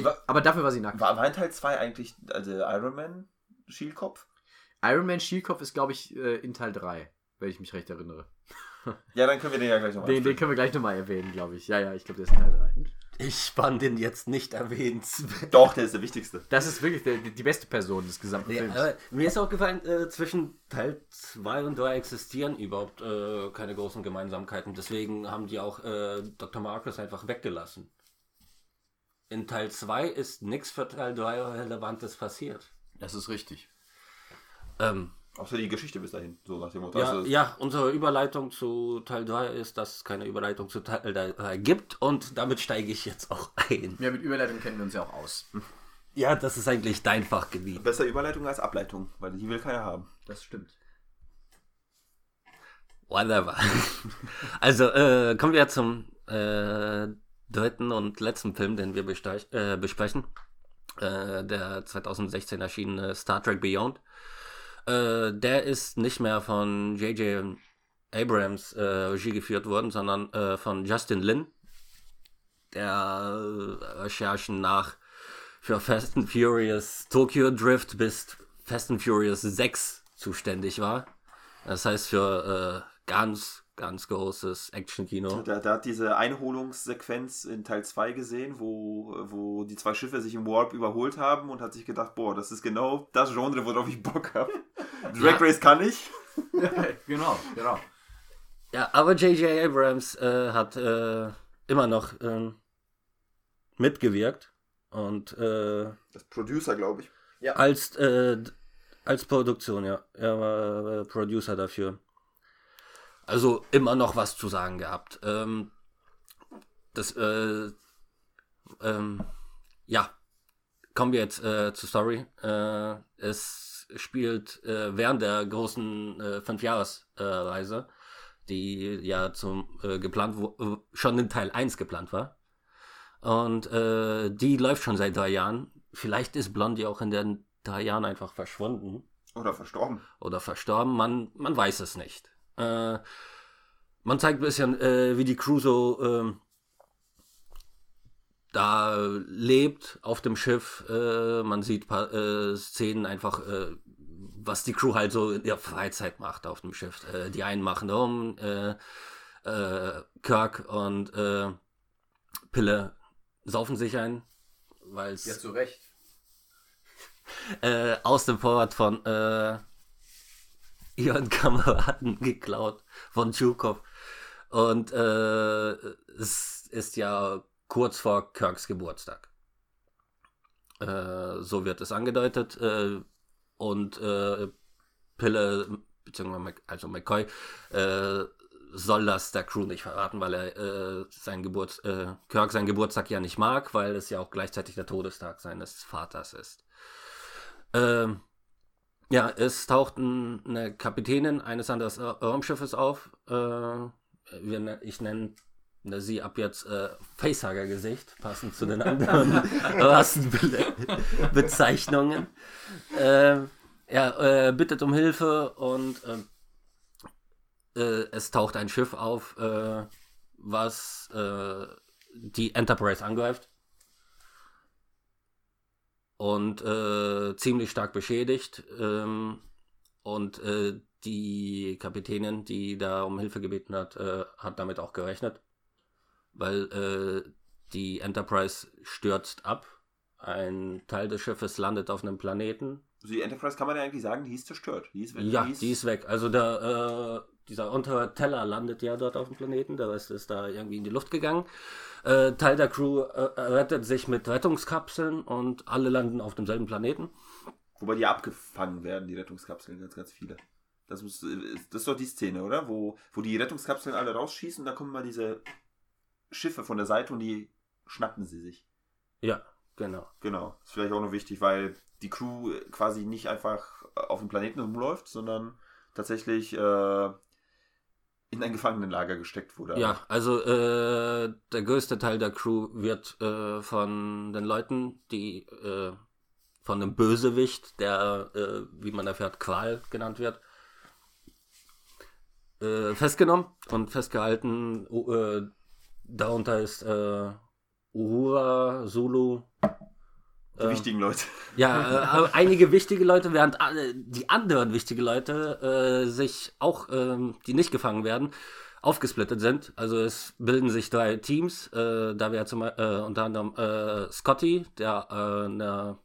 War, Aber dafür war sie nackt. war, war in Teil 2 eigentlich also Iron Man Schildkopf? Iron Man Shieldkopf ist, glaube ich, äh, in Teil 3, wenn ich mich recht erinnere. Ja, dann können wir den ja gleich nochmal Den, den können wir gleich nochmal erwähnen, glaube ich. Ja, ja, ich glaube, der ist in Teil 3. Ich fand den jetzt nicht erwähnt. Doch, der ist der wichtigste. Das ist wirklich der, die beste Person des gesamten Ja, Films. mir ist auch gefallen, äh, zwischen Teil 2 und 3 existieren überhaupt äh, keine großen Gemeinsamkeiten. Deswegen haben die auch äh, Dr. Marcus einfach weggelassen. In Teil 2 ist nichts für Teil 3 Relevantes passiert. Das ist richtig. Ähm, Außer die Geschichte bis dahin. So nach dem Motto. ja, Also, ja, unsere Überleitung zu Teil 3 ist, dass es keine Überleitung zu Teil 3 gibt und damit steige ich jetzt auch ein. Ja, mit Überleitung kennen wir uns ja auch aus. Ja, das ist eigentlich dein Fachgebiet. Besser Überleitung als Ableitung, weil die will keiner haben. Das stimmt. Whatever. Also, äh, kommen wir zum äh, dritten und letzten Film, den wir äh, besprechen. Äh, der 2016 erschienene Star Trek Beyond. Äh, der ist nicht mehr von J.J. Abrams äh, Regie geführt worden, sondern äh, von Justin Lin, der äh, Recherchen nach für Fast and Furious Tokyo Drift bis Fast and Furious 6 zuständig war. Das heißt für äh, ganz, ganz großes Actionkino. Der, der hat diese Einholungssequenz in Teil 2 gesehen, wo, wo die zwei Schiffe sich im Warp überholt haben und hat sich gedacht, boah, das ist genau das Genre, worauf ich Bock habe. Drag Race kann ich. genau, genau. Ja, aber J.J. Abrams äh, hat äh, immer noch ähm, mitgewirkt und äh, Das Producer, glaube ich. als, äh, als Produktion, ja. Er war äh, Producer dafür. Also immer noch was zu sagen gehabt. Ähm, das, äh, ähm, ja, kommen wir jetzt äh, zur Story. Äh, es spielt äh, während der großen äh, Fünfjahresreise, die ja zum äh, geplant, wo, äh, schon in Teil 1 geplant war. Und äh, die läuft schon seit drei Jahren. Vielleicht ist Blondie auch in den drei Jahren einfach verschwunden Oder verstorben. oder verstorben. Man, man weiß es nicht. Äh, man zeigt ein bisschen, äh, wie die Crew so ähm, da lebt auf dem Schiff. Äh, man sieht paar äh, Szenen einfach, äh, was die Crew halt so in ihrer Freizeit macht auf dem Schiff. Äh, die einen machen rum, äh, äh, Kirk und äh, Pille saufen sich ein, weil es zu Recht. äh, aus dem Vorrat von äh, ihren Kameraden geklaut, von Tschukov. Und äh, es ist ja kurz vor Kirks Geburtstag. Äh, so wird es angedeutet. Äh, und äh, Pille, beziehungsweise also McCoy, äh, soll das der Crew nicht verraten, weil er äh, sein Geburts äh, Kirk seinen Geburtstag ja nicht mag, weil es ja auch gleichzeitig der Todestag seines Vaters ist. Ähm, ja, es taucht ein, eine Kapitänin eines anderen Raumschiffes auf. Äh, ne- ich nenne Na, sie ab jetzt äh, Facehugger-Gesicht, passend zu den anderen Rassenbezeichnungen. Äh, er äh, bittet um Hilfe und äh, äh, es taucht ein Schiff auf, äh, was äh, die Enterprise angreift und äh, ziemlich stark beschädigt. Ähm, und äh, die Kapitänin, die da um Hilfe gebeten hat, äh, hat damit auch gerechnet, weil äh, die Enterprise stürzt ab. Ein Teil des Schiffes landet auf einem Planeten. Also die Enterprise kann man ja eigentlich sagen, die ist zerstört. Die ist weg. Ja, die ist, die ist weg. Also der, äh, dieser untere Teller landet ja dort auf dem Planeten, der Rest ist da irgendwie in die Luft gegangen. Äh, Teil der Crew äh, rettet sich mit Rettungskapseln und alle landen auf demselben Planeten. Wobei die abgefangen werden, die Rettungskapseln, ganz, ganz viele. Das, muss, das ist doch die Szene, oder? Wo, wo die Rettungskapseln alle rausschießen da kommen mal diese Schiffe von der Seite und die schnappen sie sich. Ja, genau. Genau. Ist vielleicht auch noch wichtig, weil die Crew quasi nicht einfach auf dem Planeten rumläuft, sondern tatsächlich äh, in ein Gefangenenlager gesteckt wurde. Ja, also äh, der größte Teil der Crew wird äh, von den Leuten, die äh, von einem Bösewicht, der, äh, wie man erfährt, Qual genannt wird, äh, festgenommen und festgehalten. Uh, darunter ist Uhura, Zulu. Die ähm, wichtigen Leute. Ja, äh, einige wichtige Leute, während die anderen wichtige Leute äh, sich auch, ähm, die nicht gefangen werden, aufgesplittet sind. Also es bilden sich drei Teams. Äh, da wäre zum äh, unter anderem äh, Scotty, der eine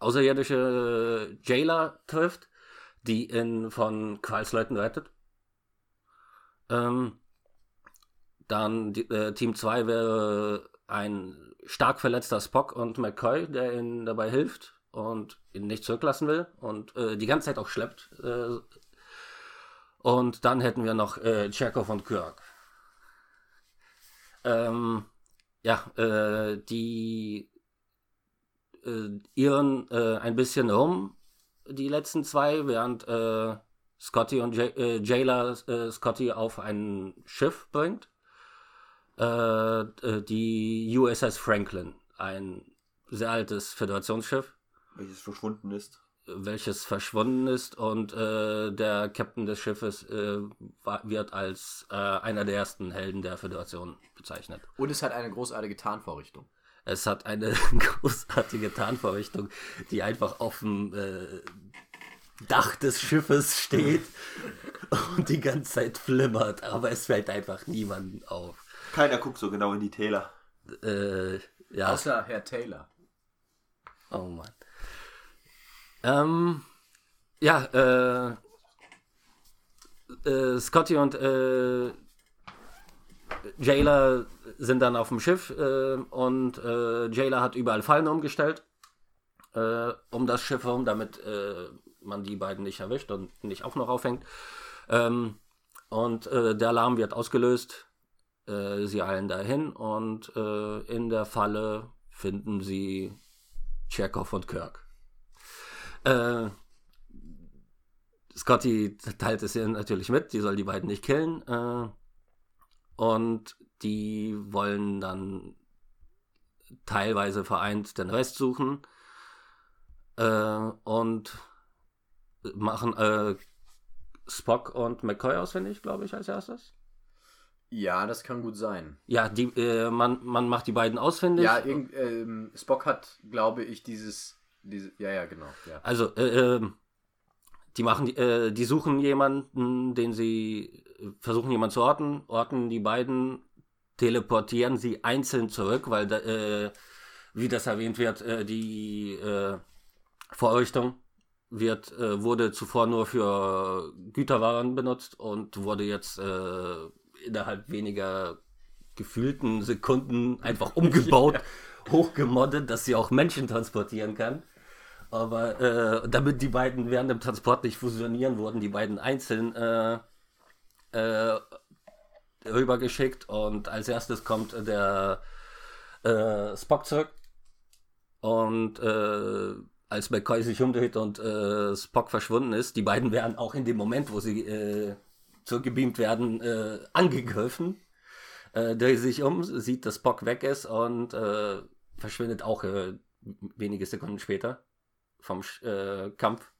außerirdische Jailer trifft, die ihn von Qualsleuten rettet. Ähm, dann die, Team 2 wäre ein stark verletzter Spock und McCoy, der ihnen dabei hilft und ihn nicht zurücklassen will und äh, die ganze Zeit auch schleppt. Äh, und dann hätten wir noch äh, Chekhov und Kirk. Ähm, ja, äh, die äh, irren äh, ein bisschen rum, die letzten zwei, während äh, Scotty und Jailer Scotty auf ein Schiff bringt. Äh, äh, die USS Franklin, ein sehr altes Föderationsschiff, Welches verschwunden ist. welches verschwunden ist und äh, der Captain des Schiffes äh, wird als äh, einer der ersten Helden der Föderation bezeichnet. Und es hat eine großartige Tarnvorrichtung. Es hat eine großartige Tarnvorrichtung, die einfach auf dem Dach des Schiffes steht und die ganze Zeit flimmert, aber es fällt einfach niemandem auf. Keiner guckt so genau in die Täler. Äh, ja, Außer Herr Taylor. oh Mann. Ähm, ja, äh, äh, Scotty und äh, Jailer sind dann auf dem Schiff äh, und äh, Jailer hat überall Fallen umgestellt äh, um das Schiff herum, damit äh, man die beiden nicht erwischt und nicht auch noch aufhängt. Ähm, und äh, der Alarm wird ausgelöst. Äh, sie eilen dahin und äh, in der Falle finden sie Chekhov und Kirk. Äh, Scotty teilt es ihr natürlich mit, die soll die beiden nicht killen. Äh, und die wollen dann teilweise vereint den Rest suchen äh, und machen Spock und McCoy ausfindig, glaube ich, als erstes. Ja, das kann gut sein. Ja, die, äh, man, man macht die beiden ausfindig. Ja, irgend, ähm, Spock hat, glaube ich, dieses, diese, ja, ja, genau. Ja. Also, äh, ähm, die machen, die, äh, die suchen jemanden, den sie versuchen jemanden zu orten, orten die beiden, teleportieren sie einzeln zurück, weil, da, äh, wie das erwähnt wird, äh, die äh, Vorrichtung wird, äh, wurde zuvor nur für Güterwaren benutzt und wurde jetzt äh, innerhalb weniger gefühlten Sekunden einfach umgebaut, hochgemoddet, dass sie auch Menschen transportieren kann. Aber äh, damit die beiden während dem Transport nicht fusionieren, wurden die beiden einzeln äh, äh, rübergeschickt. Und als erstes kommt der äh, Spock zurück. Und äh, als McCoy sich umdreht und äh, Spock verschwunden ist, die beiden werden auch in dem Moment, wo sie zurückgebeamt werden, äh, angegriffen. äh, dreht sich um, sieht, dass Spock weg ist und äh, verschwindet auch äh, wenige Sekunden später vom äh, Kampf.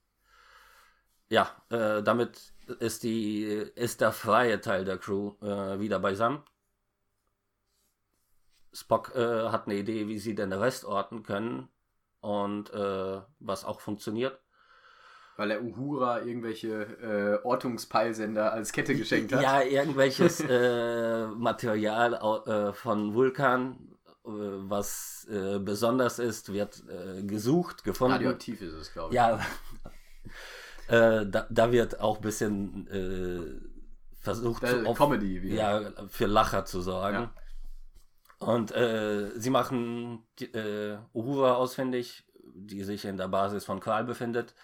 Ja, äh, damit ist die ist der freie Teil der Crew äh, wieder beisammen. Spock hat eine Idee, wie sie den Rest orten können und was auch funktioniert. Weil er Uhura irgendwelche äh, Ortungspeilsender als Kette geschenkt hat. Ja, irgendwelches äh, Material äh, von Vulkan, äh, was äh, besonders ist, wird äh, gesucht, gefunden. Radioaktiv ist es, glaube ich. Ja, da, da wird auch ein bisschen versucht, Da, auf- Comedy wieder. ja, für Lacher zu sorgen. Ja. Und sie machen die, Uhura ausfindig, die sich in der Basis von Kral befindet.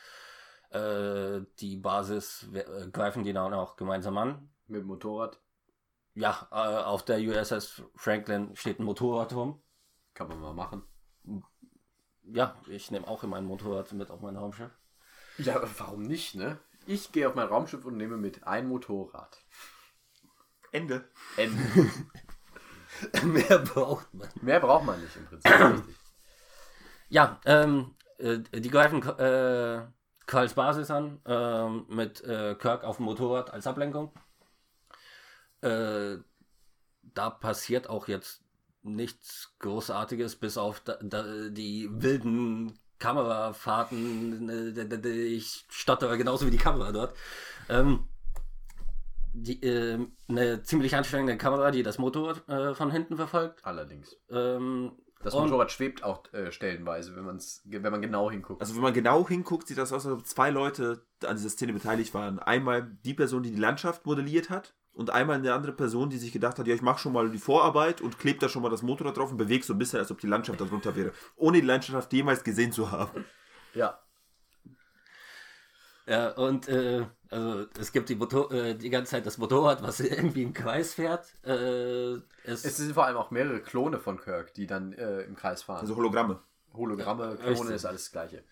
Äh, die Basis we- äh, greifen die dann auch gemeinsam an. Mit dem Motorrad. Ja, äh, auf der USS Franklin steht ein Motorrad rum. Kann man mal machen. Ja, ich nehme auch immer ein Motorrad mit auf mein Raumschiff. Ja, warum nicht, ne? Ich gehe auf mein Raumschiff und nehme mit ein Motorrad. Ende. Ende. Mehr braucht man. Mehr braucht man nicht im Prinzip. richtig. Ja, ähm, äh, die greifen äh, Karls Basis an, ähm, mit äh, Kirk auf dem Motorrad als Ablenkung. Äh, da passiert auch jetzt nichts Großartiges, bis auf da, da, die wilden Kamerafahrten. Äh, d- ich stottere genauso wie die Kamera dort. Ähm, die, äh, eine ziemlich anstrengende Kamera, die das Motorrad äh, von hinten verfolgt. Allerdings. Ähm, Das Und- Motorrad schwebt auch äh, stellenweise, wenn, man's, wenn man genau hinguckt. Also wenn man genau hinguckt, sieht das aus, als ob zwei Leute an dieser Szene beteiligt waren. Einmal die Person, die die Landschaft modelliert hat und einmal eine andere Person, die sich gedacht hat, ja, ich mache schon mal die Vorarbeit und klebt da schon mal das Motorrad drauf und bewegt so ein bisschen, als ob die Landschaft darunter wäre. Ohne die Landschaft jemals gesehen zu haben. ja. Ja, und äh, also es gibt die, Motor äh, die ganze Zeit das Motorrad, was irgendwie im Kreis fährt. Äh, es, Es sind vor allem auch mehrere Klone von Kirk, die dann äh, im Kreis fahren. Also Hologramme. Hologramme, Ja, Klone richtig. ist alles das Gleiche.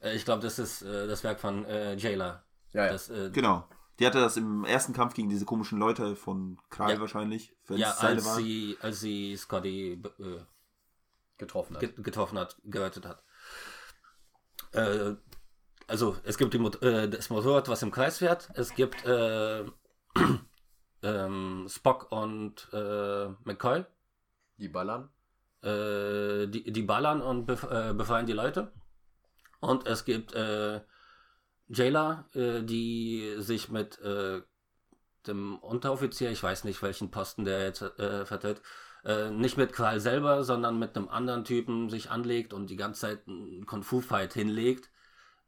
äh, ich glaube, das ist äh, das Werk von äh, Jayla. Ja, ja. Das, äh, Genau. Die hatte das im ersten Kampf gegen diese komischen Leute von Kral Ja. wahrscheinlich. Wenn ja, es Seile als sie, als sie Scotty äh, Getroffen hat. get getroffen hat, gerettet hat. Äh, also es gibt die äh, das Motorrad, was im Kreis fährt. Es gibt äh, ähm, Spock und äh, McCoy. die ballern. äh, die, die ballern und bef äh, befreien die Leute. Und es gibt äh, Jailer, äh, die sich mit dem Unteroffizier, ich weiß nicht, welchen Posten der jetzt äh, vertritt, äh, nicht mit Kral selber, sondern mit einem anderen Typen sich anlegt und die ganze Zeit einen Kung-Fu-Fight hinlegt.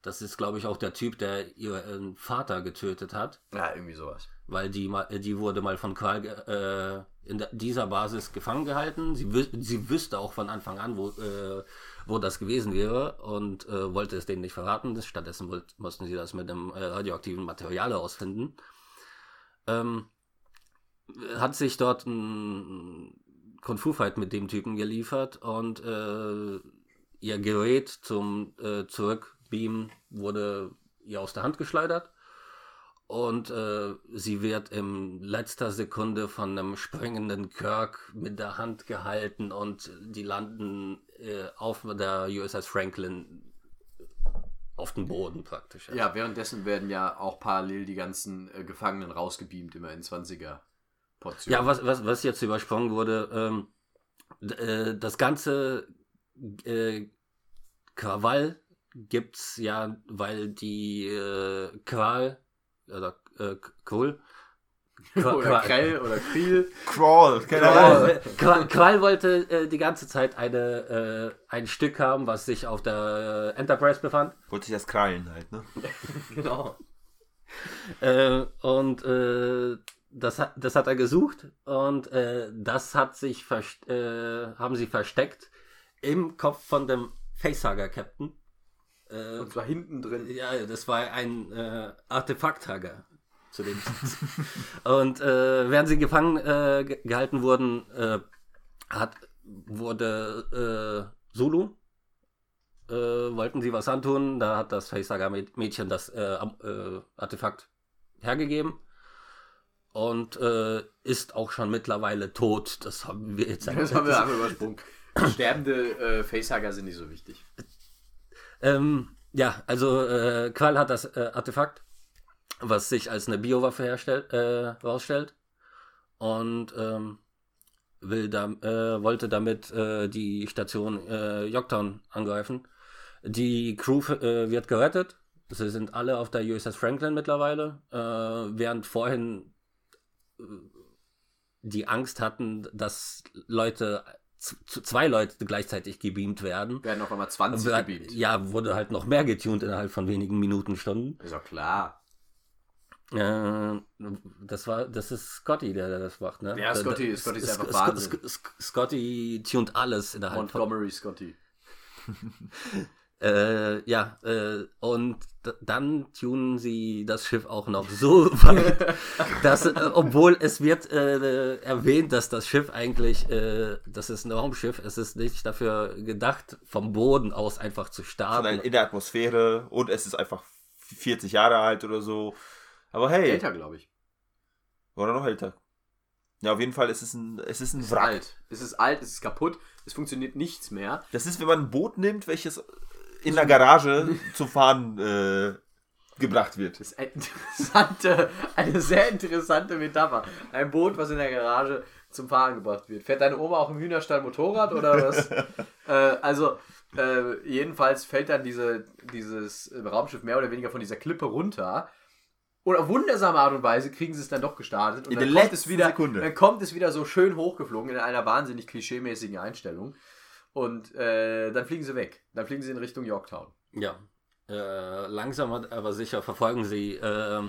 Das ist, glaube ich, auch der Typ, der ihren Vater getötet hat Ja, irgendwie sowas. weil die, mal- die wurde mal von ge- äh, in dieser Basis gefangen gehalten. Sie, wüs sie wüsste auch von Anfang an, wo, äh, wo das gewesen wäre und äh, wollte es denen nicht verraten. Stattdessen wollt, mussten sie das mit dem äh, radioaktiven Material herausfinden. Ähm, hat sich dort ein Kung-Fu-Fight mit dem Typen geliefert und äh, ihr Gerät zum äh, Zurückbeamen wurde ihr aus der Hand geschleudert. Und äh, sie wird in letzter Sekunde von einem springenden Kirk mit der Hand gehalten und die landen äh, auf der USS Franklin auf dem Boden praktisch. Ja, währenddessen werden ja auch parallel die ganzen äh, Gefangenen rausgebeamt, immer in 20er Portionen. Ja, was, was, was jetzt übersprungen wurde, ähm, äh, das ganze äh, Krawall gibt's ja, weil die äh, Qual oder äh, Kohl oder Krell oder Kriel. Crawl, keine Qual, äh, Qual, Qual wollte äh, die ganze Zeit eine, äh, ein Stück haben, was sich auf der äh, Enterprise befand. Wollte sich das krallen halt, ne? Genau. Äh, und äh, das, hat, das hat er gesucht und äh, das hat sich äh, haben sie versteckt im Kopf von dem Facehugger-Captain. Äh, Und zwar hinten drin. ja, das war ein äh, Artefakthager zu dem Und äh, während sie gefangen äh, ge- gehalten wurden, äh, hat, wurde äh, Zulu, äh, wollten sie was antun, da hat das Facesaga-Mädchen das äh, äh, Artefakt hergegeben. und äh, ist auch schon mittlerweile tot. Das haben wir jetzt Das haben wir übersprungen. Sterbende äh, Facehugger sind nicht so wichtig. Ähm, ja, also äh, Qual hat das äh, Artefakt, was sich als eine Biowaffe herstellt, äh, rausstellt und ähm, will da, äh, wollte damit äh, die Station äh, Yorktown angreifen. Die Crew äh, wird gerettet. Sie sind alle auf der USS Franklin mittlerweile, äh, während vorhin die Angst hatten, dass Leute, zwei Leute gleichzeitig gebeamt werden. Werden auf einmal 20 Wer- gebeamt. Ja, wurde halt noch mehr getuned innerhalb von wenigen Minuten, Stunden. Ist doch klar. Äh, das war, das ist Scotty, der, der das macht, ne? Ja, Scotty- da- Scotty ist einfach Sk- Wahnsinn. Sk- Sk- Scotty tunt alles innerhalb von. Montgomery Scotty. Äh, ja, äh, und dann tunen sie das Schiff auch noch so weit, dass, äh, obwohl es wird äh, erwähnt, dass das Schiff eigentlich, äh, das ist ein Raumschiff, es ist nicht dafür gedacht, vom Boden aus einfach zu starten. Sondern in der Atmosphäre und es ist einfach 40 Jahre alt oder so. Aber hey, Älter, glaube ich. oder noch älter. Ja, auf jeden Fall ist es ein, es ist ein Es ist Wrack. alt. Es ist alt, es ist kaputt, es funktioniert nichts mehr. Das ist, wenn man ein Boot nimmt, welches in der Garage zum Fahren äh, gebracht wird. Das ist eine interessante, eine sehr interessante Metapher. Ein Boot, was in der Garage zum Fahren gebracht wird. Fährt deine Oma auch im Hühnerstall Motorrad oder was? äh, also, äh, jedenfalls fällt dann diese, dieses Raumschiff mehr oder weniger von dieser Klippe runter. Und auf wundersame Art und Weise kriegen sie es dann doch gestartet. Und In dann der kommt es letzten wieder, Sekunde. Dann kommt es wieder so schön hochgeflogen in einer wahnsinnig klischeemäßigen Einstellung. Und äh, dann fliegen sie weg. Dann fliegen sie in Richtung Yorktown. Ja. Äh, langsam aber sicher verfolgen sie äh,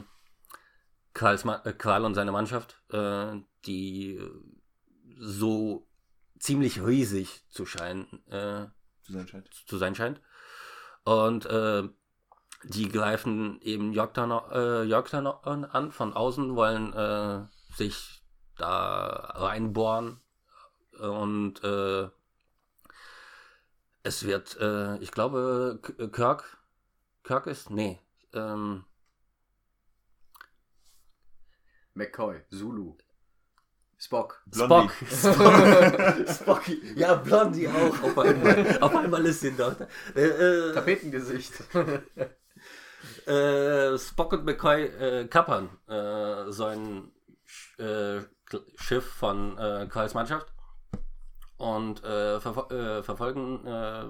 Karls äh, Karl und seine Mannschaft, äh, die äh, so ziemlich riesig zu scheinen, äh, Zu sein scheint. zu sein scheint. Und äh, die greifen eben Yorktown, äh, Yorktown an von außen, wollen äh, sich da reinbohren und äh, es wird, äh, ich glaube, K- Kirk, Kirk ist, nee, ähm, McCoy, Zulu, Spock. Blondie. Spock. Spocky. Ja, Blondie auch. Auf einmal, auf einmal ist sie dort. Äh, äh, Tapetengesicht. äh, Spock und McCoy äh, kappern äh, so ein Sch- äh, Schiff von äh, Karls Mannschaft und äh, verfol äh, verfolgen äh,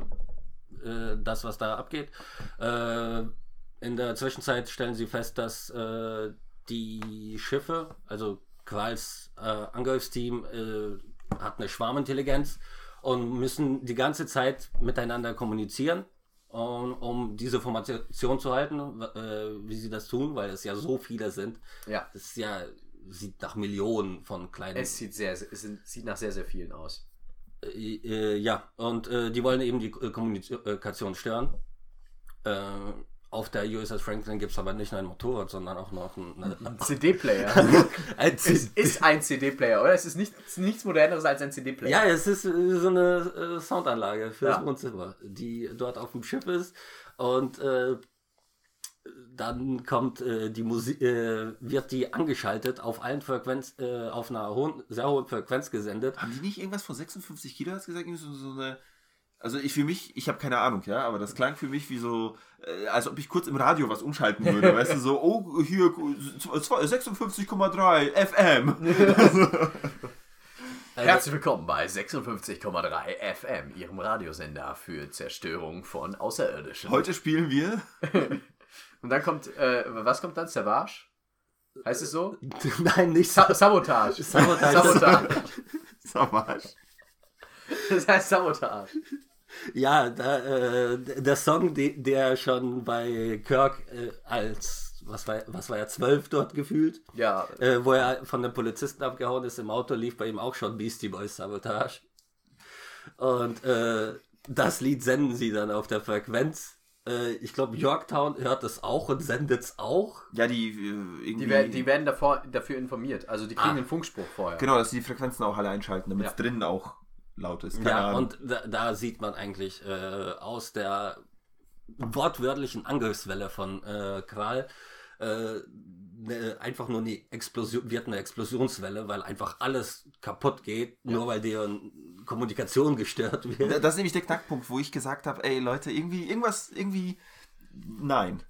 äh, das, was da abgeht. Äh, in der Zwischenzeit stellen sie fest, dass äh, die Schiffe, also Quals Angriffsteam, hat eine Schwarmintelligenz und müssen die ganze Zeit miteinander kommunizieren, um, um diese Formation zu halten, wie sie das tun, weil es ja so viele sind. ja. Das ist ja, sieht nach Millionen von kleinen. Es sieht sehr, es sieht nach sehr, sehr vielen aus. Äh, äh, ja, und äh, die wollen eben die äh, Kommunikation stören. Äh, auf der USS Franklin gibt es aber nicht nur ein Motorrad, sondern auch noch ein, Ein CD-Player. ein es ist ein CD-Player, oder? Es ist nicht, nichts moderneres als ein CD-Player. Ja, es ist äh, so eine äh, Soundanlage für Ja. das Wohnzimmer, die dort auf dem Schiff ist. Und äh, dann kommt äh, die Musik, äh, wird die angeschaltet auf allen Frequenz, äh, auf einer hohen, sehr hohen Frequenz gesendet. Haben die nicht irgendwas von 56 Kilohertz gesagt? So, so eine. Also ich für mich, ich habe keine Ahnung, ja, aber das klang für mich wie so, äh, als ob ich kurz im Radio was umschalten würde, weißt du, so, oh, hier, 56,3 FM. Äh, Herzlich willkommen bei 56,3 FM, Ihrem Radiosender für Zerstörung von Außerirdischen. Heute spielen wir. Und dann kommt, äh, was kommt dann? Savage? Heißt es so? Nein, nicht Sa Sabotage. Sabotage. Sabotage. Savage. Das heißt Sabotage. Ja, da, äh, der Song, de, der schon bei Kirk äh, als, was war, was war er, zwölf dort gefühlt, Ja, äh, wo er von den Polizisten abgehauen ist im Auto, lief bei ihm auch schon Beastie Boys Sabotage. Und äh, das Lied senden sie dann auf der Frequenz. Äh, ich glaube, Yorktown hört es auch und sendet es auch. Ja, die äh, irgendwie. die werden, die werden davor, dafür informiert. Also die kriegen Ah. einen Funkspruch vorher. Genau, dass die Frequenzen auch alle einschalten, damit es Ja. drinnen auch laut ist. Keine Ja, Ahnung. und da, da sieht man eigentlich äh, aus der wortwörtlichen Angriffswelle von äh, Kral, äh, ne, einfach nur eine Explosion, wird eine Explosionswelle, weil einfach alles kaputt geht, nur weil deren Kommunikation gestört wird. Das ist nämlich der Knackpunkt, wo ich gesagt habe, ey Leute, irgendwie, irgendwas, irgendwie, nein.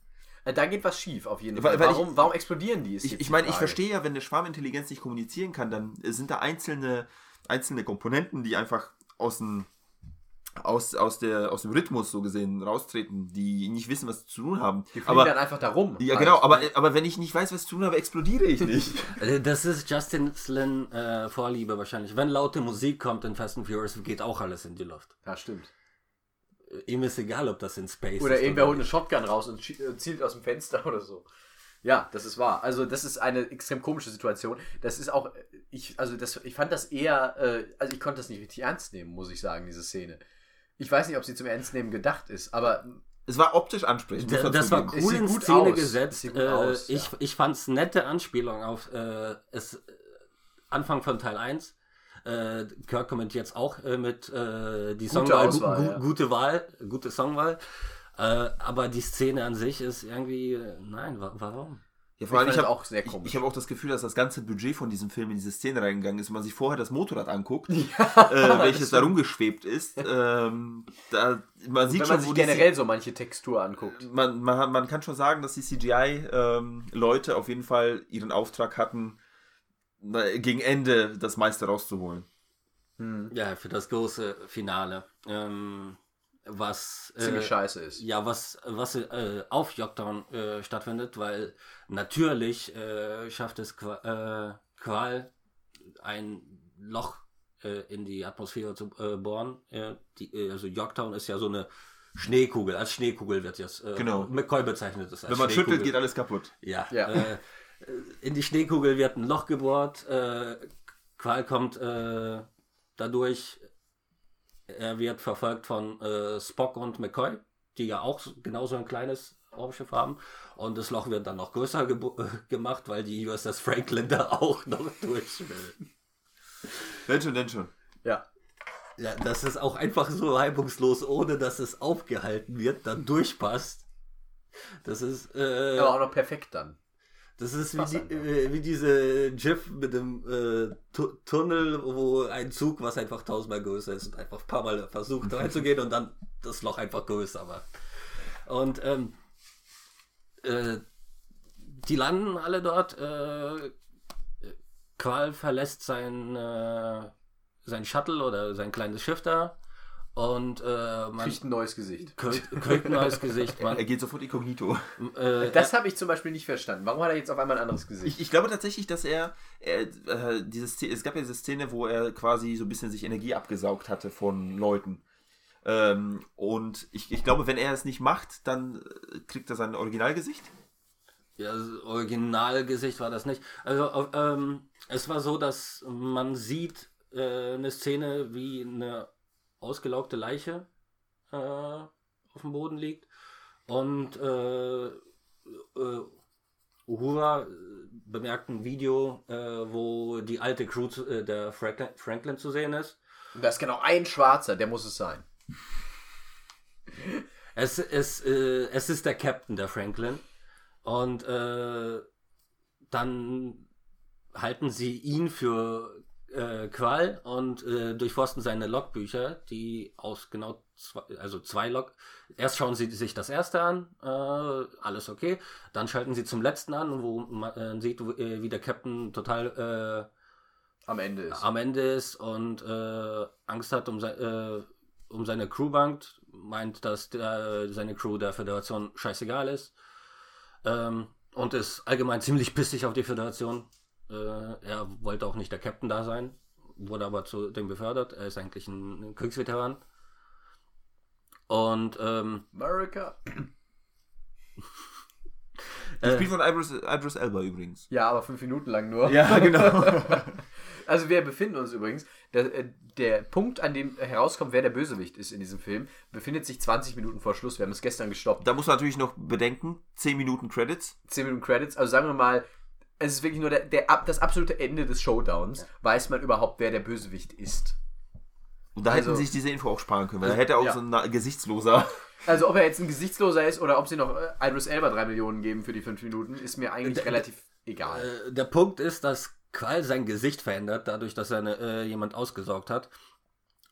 Äh, Da geht was schief auf jeden Weil- Fall. weil ich- warum, warum explodieren die? ist Ich, ich die meine, ich verstehe ja, wenn eine Schwarmintelligenz nicht kommunizieren kann, dann sind da einzelne, einzelne Komponenten, die einfach aus dem, aus, aus, der, aus dem Rhythmus so gesehen raustreten, die nicht wissen, was zu tun haben. Die fliegen Aber, dann einfach da rum. ja, halt. genau, aber, aber wenn ich nicht weiß, was zu tun habe, explodiere ich nicht. Äh, Das ist Justin Slin äh, Vorliebe wahrscheinlich. Wenn laute Musik kommt in Fast and Furious, geht auch alles in die Luft. Ja, stimmt. Äh, Ihm ist egal, ob das in Space Oder ist. irgendwer holt eine Shotgun raus und äh, zielt aus dem Fenster oder so. Ja, das ist wahr. Also das ist eine extrem komische Situation. Das ist auch, äh, ich, also das, ich fand das eher, äh, also ich konnte das nicht richtig ernst nehmen, muss ich sagen, diese Szene. Ich weiß nicht, ob sie zum Ernstnehmen gedacht ist, aber Es war optisch ansprechend. Da- Das war cool in gut Szene aus. Es gesetzt. Äh, aus, ich ja. ich fand es nette Anspielung auf äh, es, äh, Anfang von Teil 1. Äh, Kirk kommentiert jetzt auch äh, mit äh, die Gute Songwahl, Auswahl, gu ja. gute Wahl, gute Songwahl. Äh, aber die Szene an sich ist irgendwie, äh, nein, wa warum? Ja, ich vor allem, ich es habe auch sehr ich, komisch. ich hab auch das Gefühl, dass das ganze Budget von diesem Film in diese Szene reingegangen ist. Wenn man sich vorher das Motorrad anguckt, äh, welches da rumgeschwebt ist, ähm, da, man sieht wenn schon, man wo sich die generell so manche Textur anguckt. man, man, man kann schon sagen, dass die CGI-Leute auf jeden Fall ihren Auftrag hatten, na, gegen Ende das meiste rauszuholen. Ja, für das große Finale. Ähm, was Ziemlich äh, scheiße ist. Ja, was, was äh, auf Yorktown äh, stattfindet, weil natürlich äh, schafft es Qua äh, Qual ein Loch äh, in die Atmosphäre zu bohren. Die, also Yorktown ist ja so eine Schneekugel. Als Schneekugel wird jetzt Genau. McCoy bezeichnet es Wenn man schüttelt, geht alles kaputt. Ja. Ja. In die Schneekugel wird ein Loch gebohrt. Qual kommt dadurch. Er wird verfolgt von äh, Spock und McCoy, die ja auch so- genauso ein kleines Raumschiff haben. Und das Loch wird dann noch größer gebo- äh, gemacht, weil die USS Franklin da auch noch durch will. Denn schon, denn schon. Ja. Ja, das ist auch einfach so reibungslos, ohne dass es aufgehalten wird, dann durchpasst. Das ist. Äh, Aber auch noch perfekt dann. Das ist wie, die, äh, wie diese GIF mit dem äh, Tu- Tunnel, wo ein Zug, was einfach tausendmal größer ist, und einfach ein paar Mal versucht reinzugehen und dann das Loch einfach größer macht. Und ähm, äh, die landen alle dort. Äh, Qual verlässt sein, äh, sein Shuttle oder sein kleines Schiff da und äh, man Kriegt ein neues Gesicht. kriegt, kriegt ein neues Gesicht. Man, Er geht sofort inkognito. äh, Das habe ich zum Beispiel nicht verstanden. Warum hat er jetzt auf einmal ein anderes Gesicht? Ich, ich glaube tatsächlich, dass er, er äh, diese Szene, es gab ja diese Szene, wo er quasi so ein bisschen sich Energie abgesaugt hatte von Leuten. Ähm, und ich, ich glaube, wenn er es nicht macht, dann äh, kriegt er sein Originalgesicht. Ja, das Originalgesicht war das nicht. Also ähm, es war so, dass man sieht äh, eine Szene, wie eine ausgelaugte Leiche äh, auf dem Boden liegt und äh, äh, Uhura äh, bemerkt ein Video, äh, wo die alte Crew zu, äh, der Franklin, Franklin zu sehen ist. da ist genau ein Schwarzer, der muss es sein. Es, es, es ist der Captain, der Franklin. Und dann halten sie ihn für äh, Qual und äh, durchforsten seine Logbücher, die aus genau zwei, also zwei Log. Erst schauen sie sich das erste an, äh, alles okay. Dann schalten sie zum letzten an, wo man sieht, äh, wie der Captain total äh, Am Ende ist. am Ende ist und äh, Angst hat um, äh, um seine Crew bangt, meint, dass der, seine Crew der Föderation scheißegal ist ähm, und ist allgemein ziemlich pissig auf die Föderation. Äh, er wollte auch nicht der Captain da sein, wurde aber zu dem befördert. Er ist eigentlich ein, Kriegsveteran. Und ähm, America. Äh. Spiel von Idris, Idris Elba übrigens. Ja, aber fünf Minuten lang nur. Ja, genau. Also wir befinden uns übrigens, der, äh, der Punkt, an dem herauskommt, wer der Bösewicht ist in diesem Film, befindet sich 20 Minuten vor Schluss. Wir haben es gestern gestoppt. da muss man natürlich noch bedenken, 10 Minuten Credits. 10 Minuten Credits. Also sagen wir mal, es ist wirklich nur der, der, das absolute Ende des Showdowns. Weiß man überhaupt, wer der Bösewicht ist. Und da Also- hätten sich diese Info auch sparen können, weil da hätte auch Ja. so ein gesichtsloser. Also ob er jetzt ein Gesichtsloser ist oder ob sie noch äh, Idris Elba drei Millionen geben für die fünf Minuten, ist mir eigentlich Der- relativ egal. Äh, der Punkt ist, dass Qual sein Gesicht verändert, dadurch, dass er eine, äh, jemand ausgesaugt hat.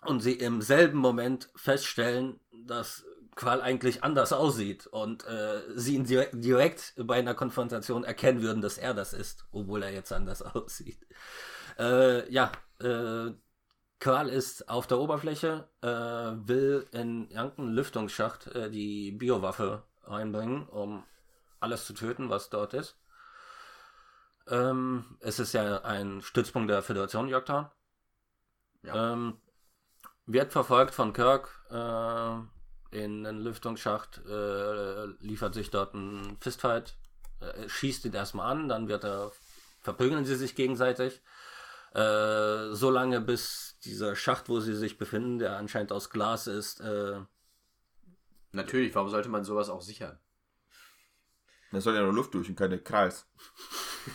Und sie im selben Moment feststellen, dass Qual eigentlich anders aussieht und äh, sie ihn direkt, direkt bei einer Konfrontation erkennen würden, dass er das ist, obwohl er jetzt anders aussieht. Äh, ja, äh, Qual ist auf der Oberfläche, äh, will in irgendeinen Lüftungsschacht äh, die Biowaffe einbringen, um alles zu töten, was dort ist. Ähm, es ist ja ein Stützpunkt der Föderation, Yorktown. Ja. Ähm, wird verfolgt von Kirk äh, in einen Lüftungsschacht, äh, liefert sich dort einen Fistfight, äh, schießt ihn erstmal an, dann wird er, verprügeln sie sich gegenseitig. Äh, so lange bis dieser Schacht, wo sie sich befinden, der anscheinend aus Glas ist, äh, Natürlich, warum sollte man sowas auch sichern? Da soll ja nur Luft durch und keine Kreis.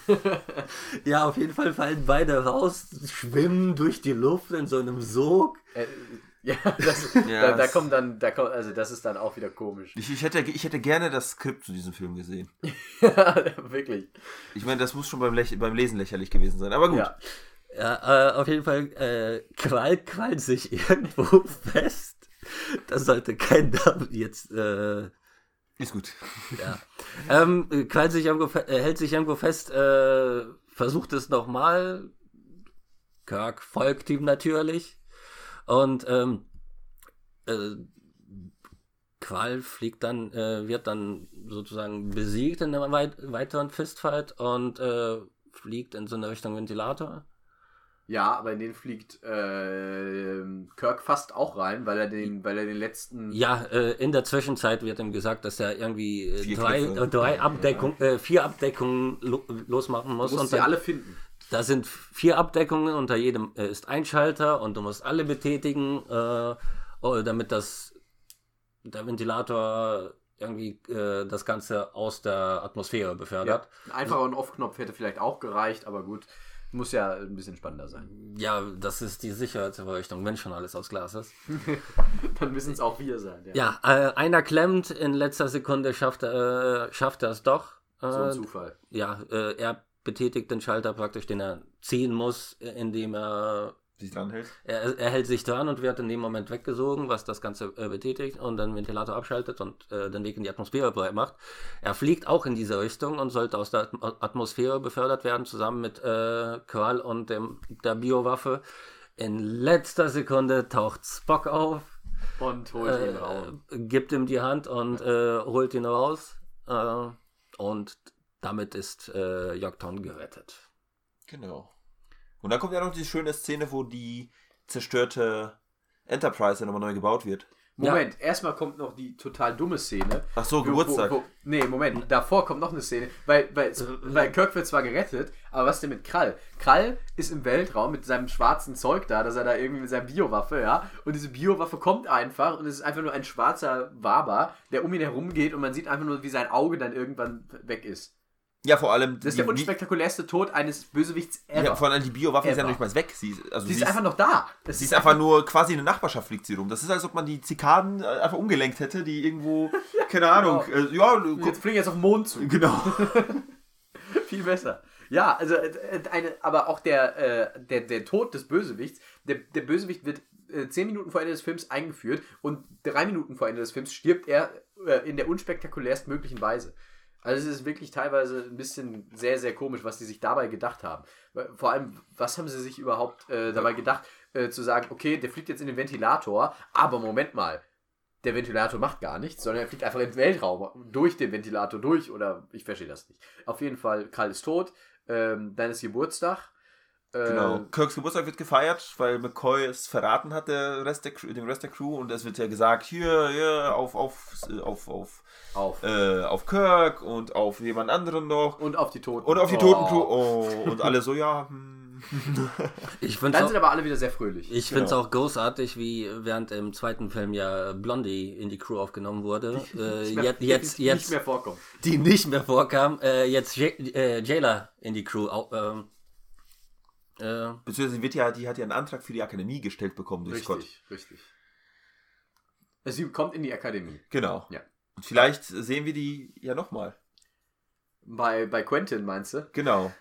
ja, auf jeden Fall fallen beide raus, schwimmen durch die Luft in so einem Sog. Äh, ja, das, Ja, da, da kommt dann, da kommt, also das ist dann auch wieder komisch. Ich, ich, hätte, ich hätte gerne das Skript zu diesem Film gesehen. ja, wirklich. Ich meine, das muss schon beim, Läch beim Lesen lächerlich gewesen sein. Aber gut. Ja. Ja, äh, auf jeden Fall äh, quallt, quallt sich irgendwo fest. Das sollte kein Name jetzt, äh, Ist gut. ja. Ähm, äh, quallt sich irgendwo, äh, hält sich irgendwo fest, äh, versucht es nochmal. Kirk folgt ihm natürlich. Und ähm, äh, Qual fliegt dann, äh, wird dann sozusagen besiegt in einem weit weiteren Fistfight und äh, fliegt in so eine Richtung Ventilator. Ja, aber in den fliegt äh, Kirk fast auch rein, weil er den, weil er den letzten. Ja, äh, in der Zwischenzeit wird ihm gesagt, dass er irgendwie äh, Vier drei, äh, drei Abdeckung, äh, vier Abdeckungen lo losmachen muss. Du musst Und sie dann, alle finden. Da sind vier Abdeckungen, unter jedem äh, ist ein Schalter und du musst alle betätigen, äh, damit das der Ventilator irgendwie äh, das Ganze aus der Atmosphäre Ja. befördert. Ein einfacher On-Off-Knopf hätte vielleicht auch gereicht, aber gut. Muss ja ein bisschen spannender sein. Ja, das ist die Sicherheitsverrichtung, wenn schon alles aus Glas ist. Dann müssen es auch wir sein. Ja, äh, einer klemmt, in letzter Sekunde schafft, er- äh, schafft er es doch. Äh, So ein Zufall. ja, äh, er betätigt den Schalter praktisch, den er ziehen muss, indem er, Sich dran hält. er, er hält sich dran und wird in dem Moment weggesogen, was das Ganze äh, betätigt und den Ventilator abschaltet und äh, den Weg in die Atmosphäre breit macht. Er fliegt auch in diese Richtung und sollte aus der Atm- Atmosphäre befördert werden, zusammen mit äh, Qual und dem, der Biowaffe. In letzter Sekunde taucht Spock auf, Und holt ihn raus. äh, gibt ihm die Hand und äh, holt ihn raus. Äh, und damit ist äh, Yorktown gerettet. Genau. Und dann kommt ja noch die schöne Szene, wo die zerstörte Enterprise ja nochmal neu gebaut wird. Moment, erstmal kommt noch die total dumme Szene. Ach so, Geburtstag. Wo, wo, nee, Moment, davor kommt noch eine Szene, weil, weil, weil Kirk wird zwar gerettet, aber was denn mit Krall? Krall ist im Weltraum mit seinem schwarzen Zeug da, dass er da irgendwie mit seiner Biowaffe, ja, und diese Biowaffe kommt einfach und es ist einfach nur ein schwarzer Waber, der um ihn herum geht und man sieht einfach nur, wie sein Auge dann irgendwann weg ist. Ja, vor allem. Das ist der unspektakulärste Tod eines Bösewichts ever. Ja, vor allem die Biowaffe ist ja noch nicht mal weg. Sie, ist- also sie ist einfach noch da. Das Sie ist einfach nur quasi in der Nachbarschaft fliegt sie rum. Das ist, als ob man die Zikaden äh, einfach umgelenkt hätte, die irgendwo, keine Ahnung, äh, ja, Jetzt fliegen jetzt auf den Mond zu. genau. Viel besser. Ja, also äh, eine, aber auch der, äh, der, der Tod des Bösewichts, der, der Bösewicht wird äh, zehn Minuten vor Ende des Films eingeführt und drei Minuten vor Ende des Films stirbt er äh, in der unspektakulärst möglichen Weise. Also es ist wirklich teilweise ein bisschen sehr, sehr komisch, was die sich dabei gedacht haben. Vor allem, was haben sie sich überhaupt äh, dabei gedacht, äh, zu sagen, okay, der fliegt jetzt in den Ventilator, aber Moment mal, der Ventilator macht gar nichts, sondern er fliegt einfach in den Weltraum durch den Ventilator durch oder ich verstehe das nicht. Auf jeden Fall, Karl ist tot, ähm, dann ist Geburtstag. Äh, Genau. Kirks Geburtstag wird gefeiert, weil McCoy es verraten hat, der Rest der, Crew- dem Rest der Crew. Und es wird ja gesagt, hier, hier, auf, auf, auf, auf, Auf. äh, auf Kirk und auf jemand anderen noch. Und auf die Toten. Und auf die Oh. Totencrew. Oh, und alle so, ja, hm. Ich finde Dann es sind aber alle wieder sehr fröhlich. Ich finde es Genau. auch großartig, wie während im zweiten Film ja Blondie in die Crew aufgenommen wurde. Äh, Nicht mehr- jetzt, jetzt, nicht jetzt mehr vorkommt. die nicht mehr vorkam, äh, jetzt J äh, Jailer in die Crew au ähm, Äh, Beziehungsweise wird ja, die hat ja einen Antrag für die Akademie gestellt bekommen durch Scott. Richtig, richtig. Sie kommt in die Akademie. Genau. Ja. Und vielleicht sehen wir die ja nochmal. Bei, bei Quentin meinst du? Genau.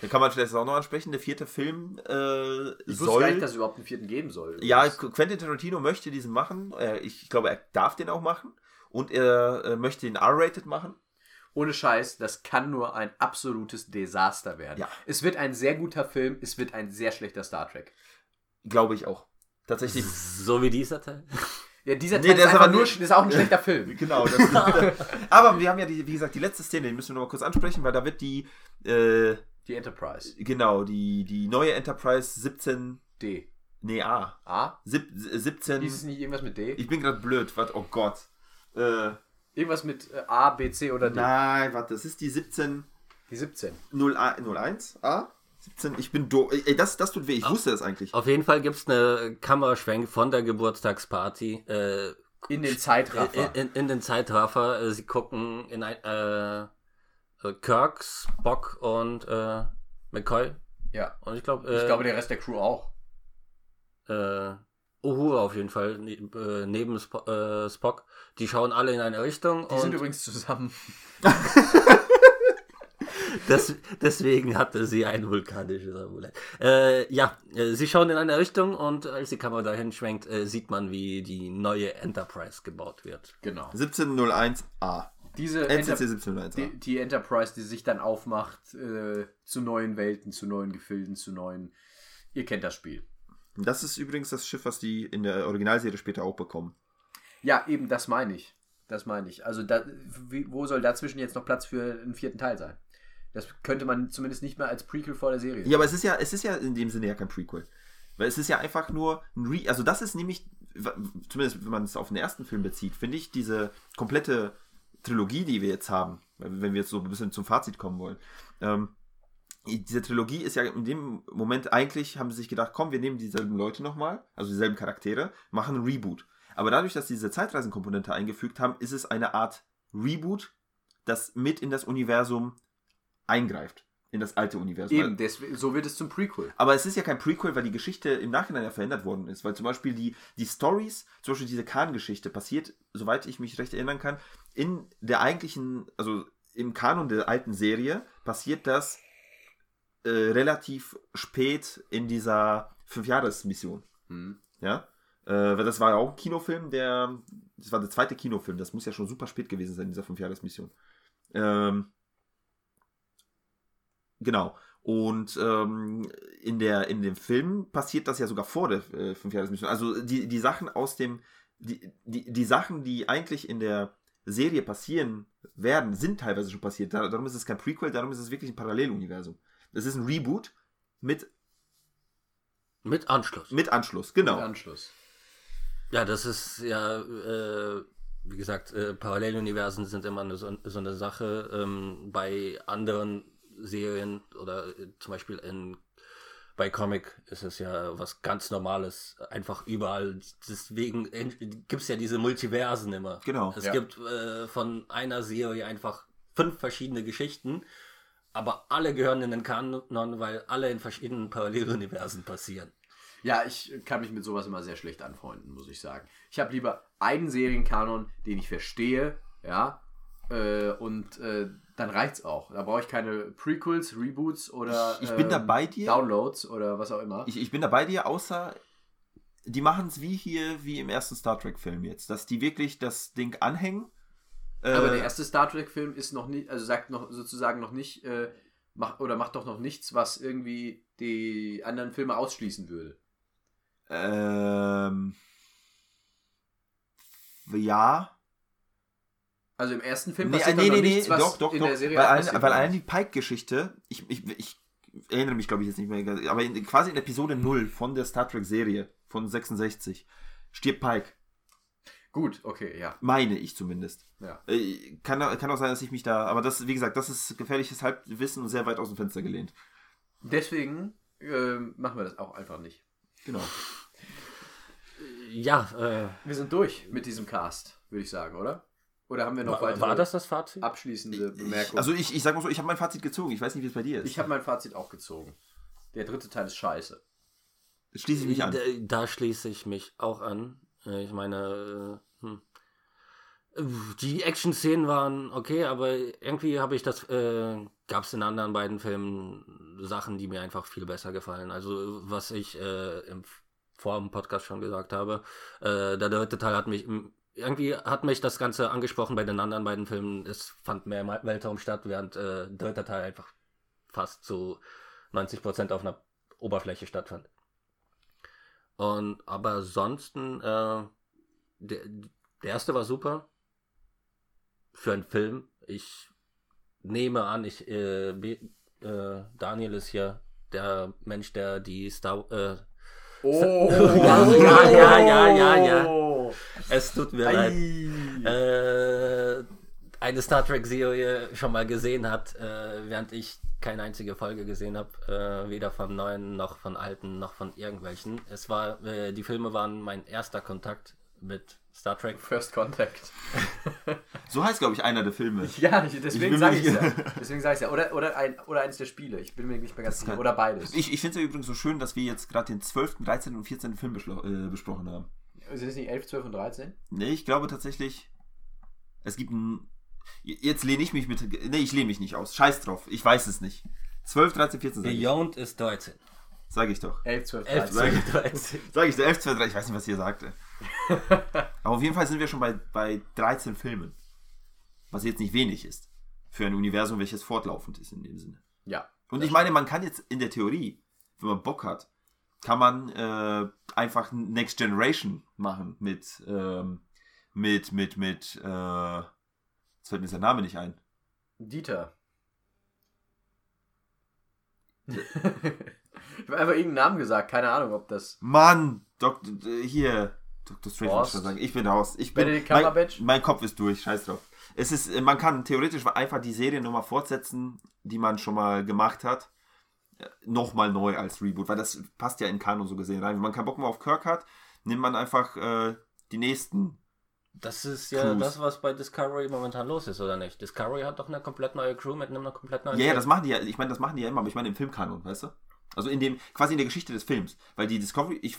Dann kann man vielleicht auch noch ansprechen. Der vierte Film äh, Ich wusste soll. gar nicht, dass es überhaupt einen vierten geben soll. ja, Quentin Tarantino möchte diesen machen. Äh, ich glaube, er darf den auch machen. Und er äh, möchte ihn R-rated machen. Ohne Scheiß, das kann nur ein absolutes Desaster werden. Ja. Es wird ein sehr guter Film, es wird ein sehr schlechter Star Trek. Glaube ich auch. Tatsächlich. so wie dieser Teil. Ja, dieser Nee, Teil der ist ist einfach aber nur, nicht- ist auch ein schlechter Film. Genau. Das aber wir haben ja, die, wie gesagt, die letzte Szene, die müssen wir noch mal kurz ansprechen, weil da wird die, äh, Die Enterprise. genau, die, die neue Enterprise 17, D. nee, A. A? Sieb, 17. Hieß es nicht irgendwas mit D? Ich bin gerade blöd, warte, oh Gott. Äh, Irgendwas mit äh, A, B, C oder D? nein, warte, das ist die 17. Die 17. 01 A? 17, ich bin doof. Ey, das, das tut weh, ich wusste das eigentlich. Auf jeden Fall gibt es eine Kameraschwenk von der Geburtstagsparty äh, In den Zeitraffer. in, in, in den Zeitraffer. Äh, Sie gucken in ein äh, äh, Kirk, Spock und äh, McCoy. ja. Und ich glaube, äh, Ich glaube, der Rest der Crew auch. äh, Uhura auf jeden Fall ne, äh, neben äh, Spock. Die schauen alle in eine Richtung. Die und sind übrigens zusammen. des, deswegen hatte sie ein vulkanisches Amulett. Äh, ja, äh, sie schauen in eine Richtung und als die Kamera dahin schwenkt, äh, sieht man, wie die neue Enterprise gebaut wird. Genau. 1701 A. Diese NCC Enter 1701 A. die, die Enterprise, die sich dann aufmacht äh, zu neuen Welten, zu neuen Gefilden, zu neuen. Ihr kennt das Spiel. Das ist übrigens das Schiff, was die in der Originalserie später auch bekommen. Ja, eben, das meine ich. Das meine ich. Also, da, wo soll dazwischen jetzt noch Platz für einen vierten Teil sein? Das könnte man zumindest nicht mehr als Prequel vor der Serie. Ja, aber es ist ja, es ist ja in dem Sinne ja kein Prequel. Weil es ist ja einfach nur ein Re also das ist nämlich, zumindest wenn man es auf den ersten Film bezieht, finde ich diese komplette Trilogie, die wir jetzt haben, wenn wir jetzt so ein bisschen zum Fazit kommen wollen, ähm, diese Trilogie ist ja in dem Moment eigentlich, haben sie sich gedacht, komm, wir nehmen dieselben Leute nochmal, also dieselben Charaktere, machen einen Reboot. Aber dadurch, dass sie diese Zeitreisenkomponente eingefügt haben, ist es eine Art Reboot, das mit in das Universum eingreift. In das alte Universum. Eben, deswegen, so wird es zum Prequel. Aber es ist ja kein Prequel, weil die Geschichte im Nachhinein ja verändert worden ist. Weil zum Beispiel die, die Stories, zum Beispiel diese Khan-Geschichte, passiert, soweit ich mich recht erinnern kann, in der eigentlichen, also im Kanon der alten Serie, passiert das äh, relativ spät in dieser Fünfjahres-Mission. Hm. Ja. Äh, weil das war ja auch ein Kinofilm, der. Das war der zweite Kinofilm, das muss ja schon super spät gewesen sein, dieser Fünfjahres-Mission. Ähm, genau. Und ähm, in, der, in dem Film passiert das ja sogar vor der äh, Fünfjahresmission. Also die, die Sachen aus dem. Die, die, die Sachen, die eigentlich in der Serie passieren werden, sind teilweise schon passiert. Da- Darum ist es kein Prequel, darum ist es wirklich ein Paralleluniversum. Es ist ein Reboot mit, Mit Anschluss. mit Anschluss, genau. Mit Anschluss. Ja, das ist ja, äh, wie gesagt, äh, Paralleluniversen sind immer eine, so, so eine Sache. Ähm, bei anderen Serien oder äh, zum Beispiel in bei Comic ist es ja was ganz Normales, einfach überall. Deswegen gibt es ja diese Multiversen immer. Genau. Es Ja. gibt äh, von einer Serie einfach fünf verschiedene Geschichten, aber alle gehören in den Kanon, weil alle in verschiedenen Paralleluniversen passieren. Ja, ich kann mich mit sowas immer sehr schlecht anfreunden, muss ich sagen. Ich habe lieber einen Serienkanon, den ich verstehe, ja, äh, und äh, dann reicht's auch. Da brauche ich keine Prequels, Reboots oder Ich- ich bin da ähm, bei dir. Downloads oder was auch immer. Ich, ich bin da bei dir, außer die machen es wie hier, wie im ersten Star Trek-Film jetzt, dass die wirklich das Ding anhängen. Äh, Aber der erste Star Trek-Film ist noch nicht, also sagt noch sozusagen noch nicht, äh, macht, oder macht doch noch nichts, was irgendwie die anderen Filme ausschließen würde. Ähm, ja. Also im ersten Film Nee, passiert nee, nee, nee, nichts, was doch, doch, in doch. der Serie weil, allein, weil allein die Pike-Geschichte, ich, ich, ich erinnere mich, glaube ich, jetzt nicht mehr, aber in, quasi in Episode 0 von der Star Trek-Serie von 66 stirbt Pike. Gut, okay, ja. Meine ich zumindest. ja. Äh, Kann, kann auch sein, dass ich mich da. Aber das, wie gesagt, das ist gefährliches Halbwissen und sehr weit aus dem Fenster gelehnt. Deswegen äh, machen wir das auch einfach nicht. Genau. Ja, äh, Wir sind durch mit diesem Cast, würde ich sagen, oder? Oder haben wir noch war, weitere war das das Fazit? abschließende Bemerkungen? Also ich, ich sag mal so, ich habe mein Fazit gezogen. Ich weiß nicht, wie es bei dir ist. ich habe mein Fazit auch gezogen. Der dritte Teil ist scheiße. Schließe ich mich an. Da, da schließe ich mich auch an. Äh, Ich meine, äh, hm. Die Action-Szenen waren okay, aber irgendwie habe ich das, äh, gab es in anderen beiden Filmen Sachen, die mir einfach viel besser gefallen. Also was ich äh, im, vor dem Podcast schon gesagt habe, äh, der dritte Teil hat mich irgendwie hat mich das Ganze angesprochen bei den anderen beiden Filmen. Es fand mehr im Weltraum statt, während äh, der dritte Teil einfach fast zu 90% auf einer Oberfläche stattfand. Und aber ansonsten, äh, der, der erste war super für einen Film. Ich nehme an, ich äh, äh, Daniel ist hier der Mensch, der die Star äh, Oh, Ja, ja, ja, ja, ja, ja. es tut mir leid. Ei. äh, eine Star Trek Serie schon mal gesehen hat, äh, während ich keine einzige Folge gesehen habe, äh, weder von neuen noch von alten noch von irgendwelchen. Es war, äh, die Filme waren mein erster Kontakt mit Star Trek. First Contact. So heißt, glaube ich, einer der Filme. Ja, ich, deswegen sage ich ja. nicht- Deswegen sage ich ja. Oder, oder, ein, oder eines der Spiele. Ich bin mir nicht mehr ganz sicher. Oder beides. Ich, ich finde es ja übrigens so schön, dass wir jetzt gerade den 12., 13. und 14. Film äh, besprochen haben. Sind es nicht 11, 12 und 13? Nee, ich glaube tatsächlich, es gibt ein. Jetzt lehne ich mich mit. Nee, ich lehne mich nicht aus. Scheiß drauf. Ich weiß es nicht. 12, 13, 14 sage ich. Beyond ist 13. Sag ich doch. 11, 12, 11, 13. 12, 13. Sag ich, 11, 12, 13. Ich weiß nicht, was ihr sagte. Aber auf jeden Fall sind wir schon bei, bei 13 Filmen. Was jetzt nicht wenig ist. Für ein Universum, welches fortlaufend ist in dem Sinne. Ja. Und ich meine, man kann jetzt in der Theorie, wenn man Bock hat, kann man äh, einfach Next Generation machen mit, ähm, mit, mit, mit, äh, jetzt fällt mir sein Name nicht ein. Dieter. ich habe einfach irgendeinen Namen gesagt. Keine Ahnung, ob das. Mann, Dok äh, hier, Dr. Strange wollte ich schon sagen. Ich bin raus. Ich bin, mein, mein Kopf ist durch, scheiß drauf. Es ist, äh, man kann theoretisch einfach die Serie nochmal fortsetzen, die man schon mal gemacht hat. Nochmal neu als Reboot, weil das passt ja in Kanon so gesehen rein. Wenn man keinen Bock mehr auf Kirk hat, nimmt man einfach äh, die nächsten. Das ist ja Cruise. das, was bei Discovery momentan los ist, oder nicht? Discovery hat doch eine komplett neue Crew mit einer komplett neuen Ja, ja, Schiff. das machen die ja, ich meine, das machen die ja immer, aber ich meine im Filmkanon, weißt du? Also in dem, quasi in der Geschichte des Films. Weil die Discovery, ich,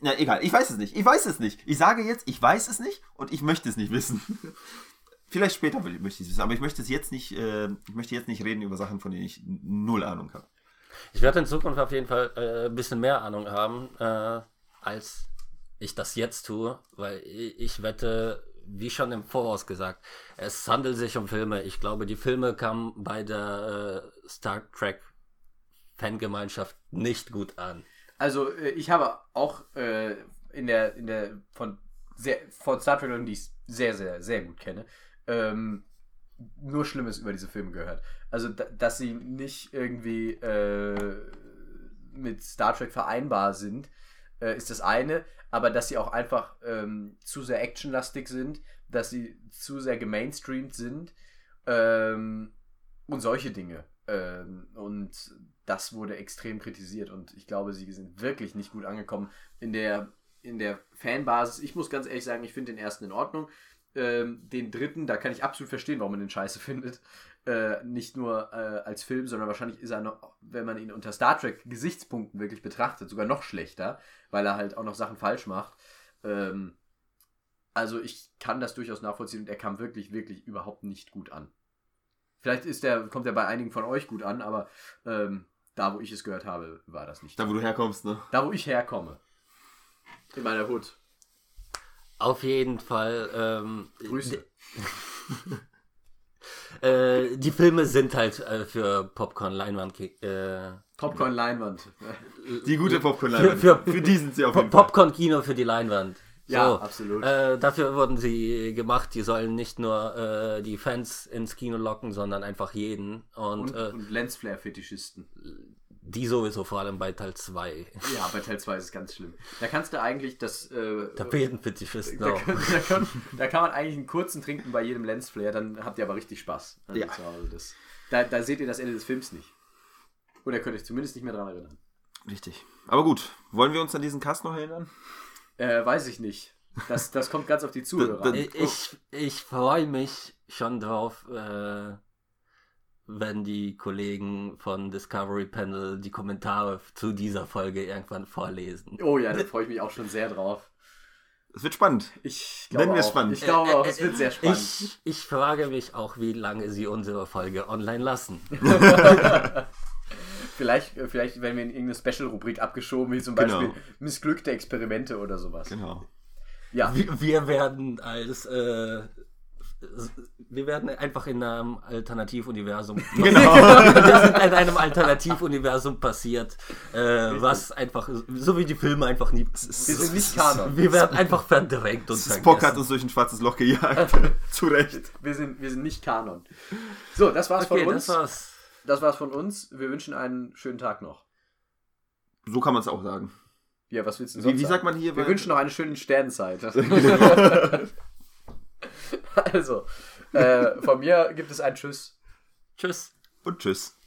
na egal, ich weiß es nicht, ich weiß es nicht. Ich sage jetzt, ich weiß es nicht und ich möchte es nicht wissen. Vielleicht später möchte ich es wissen, aber ich möchte es jetzt nicht, äh, ich möchte jetzt nicht reden über Sachen, von denen ich null Ahnung habe. Ich werde in Zukunft auf jeden Fall äh, ein bisschen mehr Ahnung haben, äh, als ich das jetzt tue, weil ich, ich wette, wie schon im Voraus gesagt, es handelt sich um Filme. Ich glaube, die Filme kamen bei der äh, Star Trek Fangemeinschaft nicht gut an. Also, äh, ich habe auch äh, in der, in der, von, sehr, von Star Trek, die ich sehr, sehr, sehr gut kenne, ähm, nur Schlimmes über diese Filme gehört. Also, da, dass sie nicht irgendwie äh, mit Star Trek vereinbar sind, äh, ist das eine, aber dass sie auch einfach ähm, zu sehr actionlastig sind, dass sie zu sehr gemainstreamt sind ähm, und solche Dinge. Ähm, und das wurde extrem kritisiert und ich glaube, sie sind wirklich nicht gut angekommen in der, in der Fanbasis. Ich muss ganz ehrlich sagen, ich finde den ersten in Ordnung. Ähm, den dritten, da kann ich absolut verstehen, warum man den scheiße findet. Äh, nicht nur äh, als Film, sondern wahrscheinlich ist er noch, wenn man ihn unter Star Trek-Gesichtspunkten wirklich betrachtet, sogar noch schlechter, weil er halt auch noch Sachen falsch macht. Ähm, also ich kann das durchaus nachvollziehen und er kam wirklich, wirklich überhaupt nicht gut an. Vielleicht ist der, kommt er bei einigen von euch gut an, aber ähm, da, wo ich es gehört habe, war das nicht. Da, wo du herkommst, ne? Da, wo ich herkomme. In meiner Hut. Auf jeden Fall. Ähm, Grüße. Äh, die Filme sind halt äh, für Popcorn-Leinwand. Äh, Popcorn-Leinwand. Die gute popcorn Für- für- für die sind sie auf jeden Fall. Popcorn-Kino für die Leinwand. Ja, So, absolut. Äh, dafür wurden sie gemacht. Die sollen nicht nur äh, die Fans ins Kino locken, sondern einfach jeden. Und, Und, äh, und Lensflare-Fetischisten. die sowieso vor allem bei Teil 2. Ja, bei Teil 2 ist es ganz schlimm. Da kannst du eigentlich das. Äh, Tapetenfetischisten da, auch. kann, da, kann, da kann man eigentlich einen kurzen trinken bei jedem Lensflare, dann habt ihr aber richtig Spaß. Also Ja. Hause. das, da, da seht ihr das Ende des Films nicht. Oder könnt euch zumindest nicht mehr daran erinnern. Richtig. Aber gut, wollen wir uns an diesen Cast noch erinnern? Äh, weiß ich nicht. Das, das kommt ganz auf die Zuhörer. Ich, ich, ich freue mich schon drauf, äh, wenn die Kollegen von Discovery Panel die Kommentare zu dieser Folge irgendwann vorlesen. Oh ja, da freue ich mich auch schon sehr drauf. Es wird spannend. Ich glaube Nennen wir es auch. spannend. Ich glaube auch, es wird sehr spannend. Ich, ich frage mich auch, wie lange sie unsere Folge online lassen. Vielleicht, äh, vielleicht werden wir in irgendeine Special-Rubrik abgeschoben, wie zum Genau. Beispiel missglückte Experimente oder sowas. Genau. Ja, Wir, wir werden als äh, wir werden einfach in einem Alternativuniversum. Genau. wir sind in einem Alternativuniversum passiert, äh, was einfach, so wie die Filme einfach nie. wir sind nicht Kanon. Wir werden einfach verdrängt und Spock hat uns durch ein schwarzes Loch gejagt. Zu Recht. Wir sind, wir sind nicht Kanon. So, das war's Okay, von uns. das war's. Das war's von uns. Wir wünschen einen schönen Tag noch. So kann man es auch sagen. Ja, was willst du Wie, sonst wie sagen? sagt man hier? Wir wünschen noch eine schöne Sternenzeit. also, äh, von mir gibt es ein Tschüss. Tschüss. Und tschüss.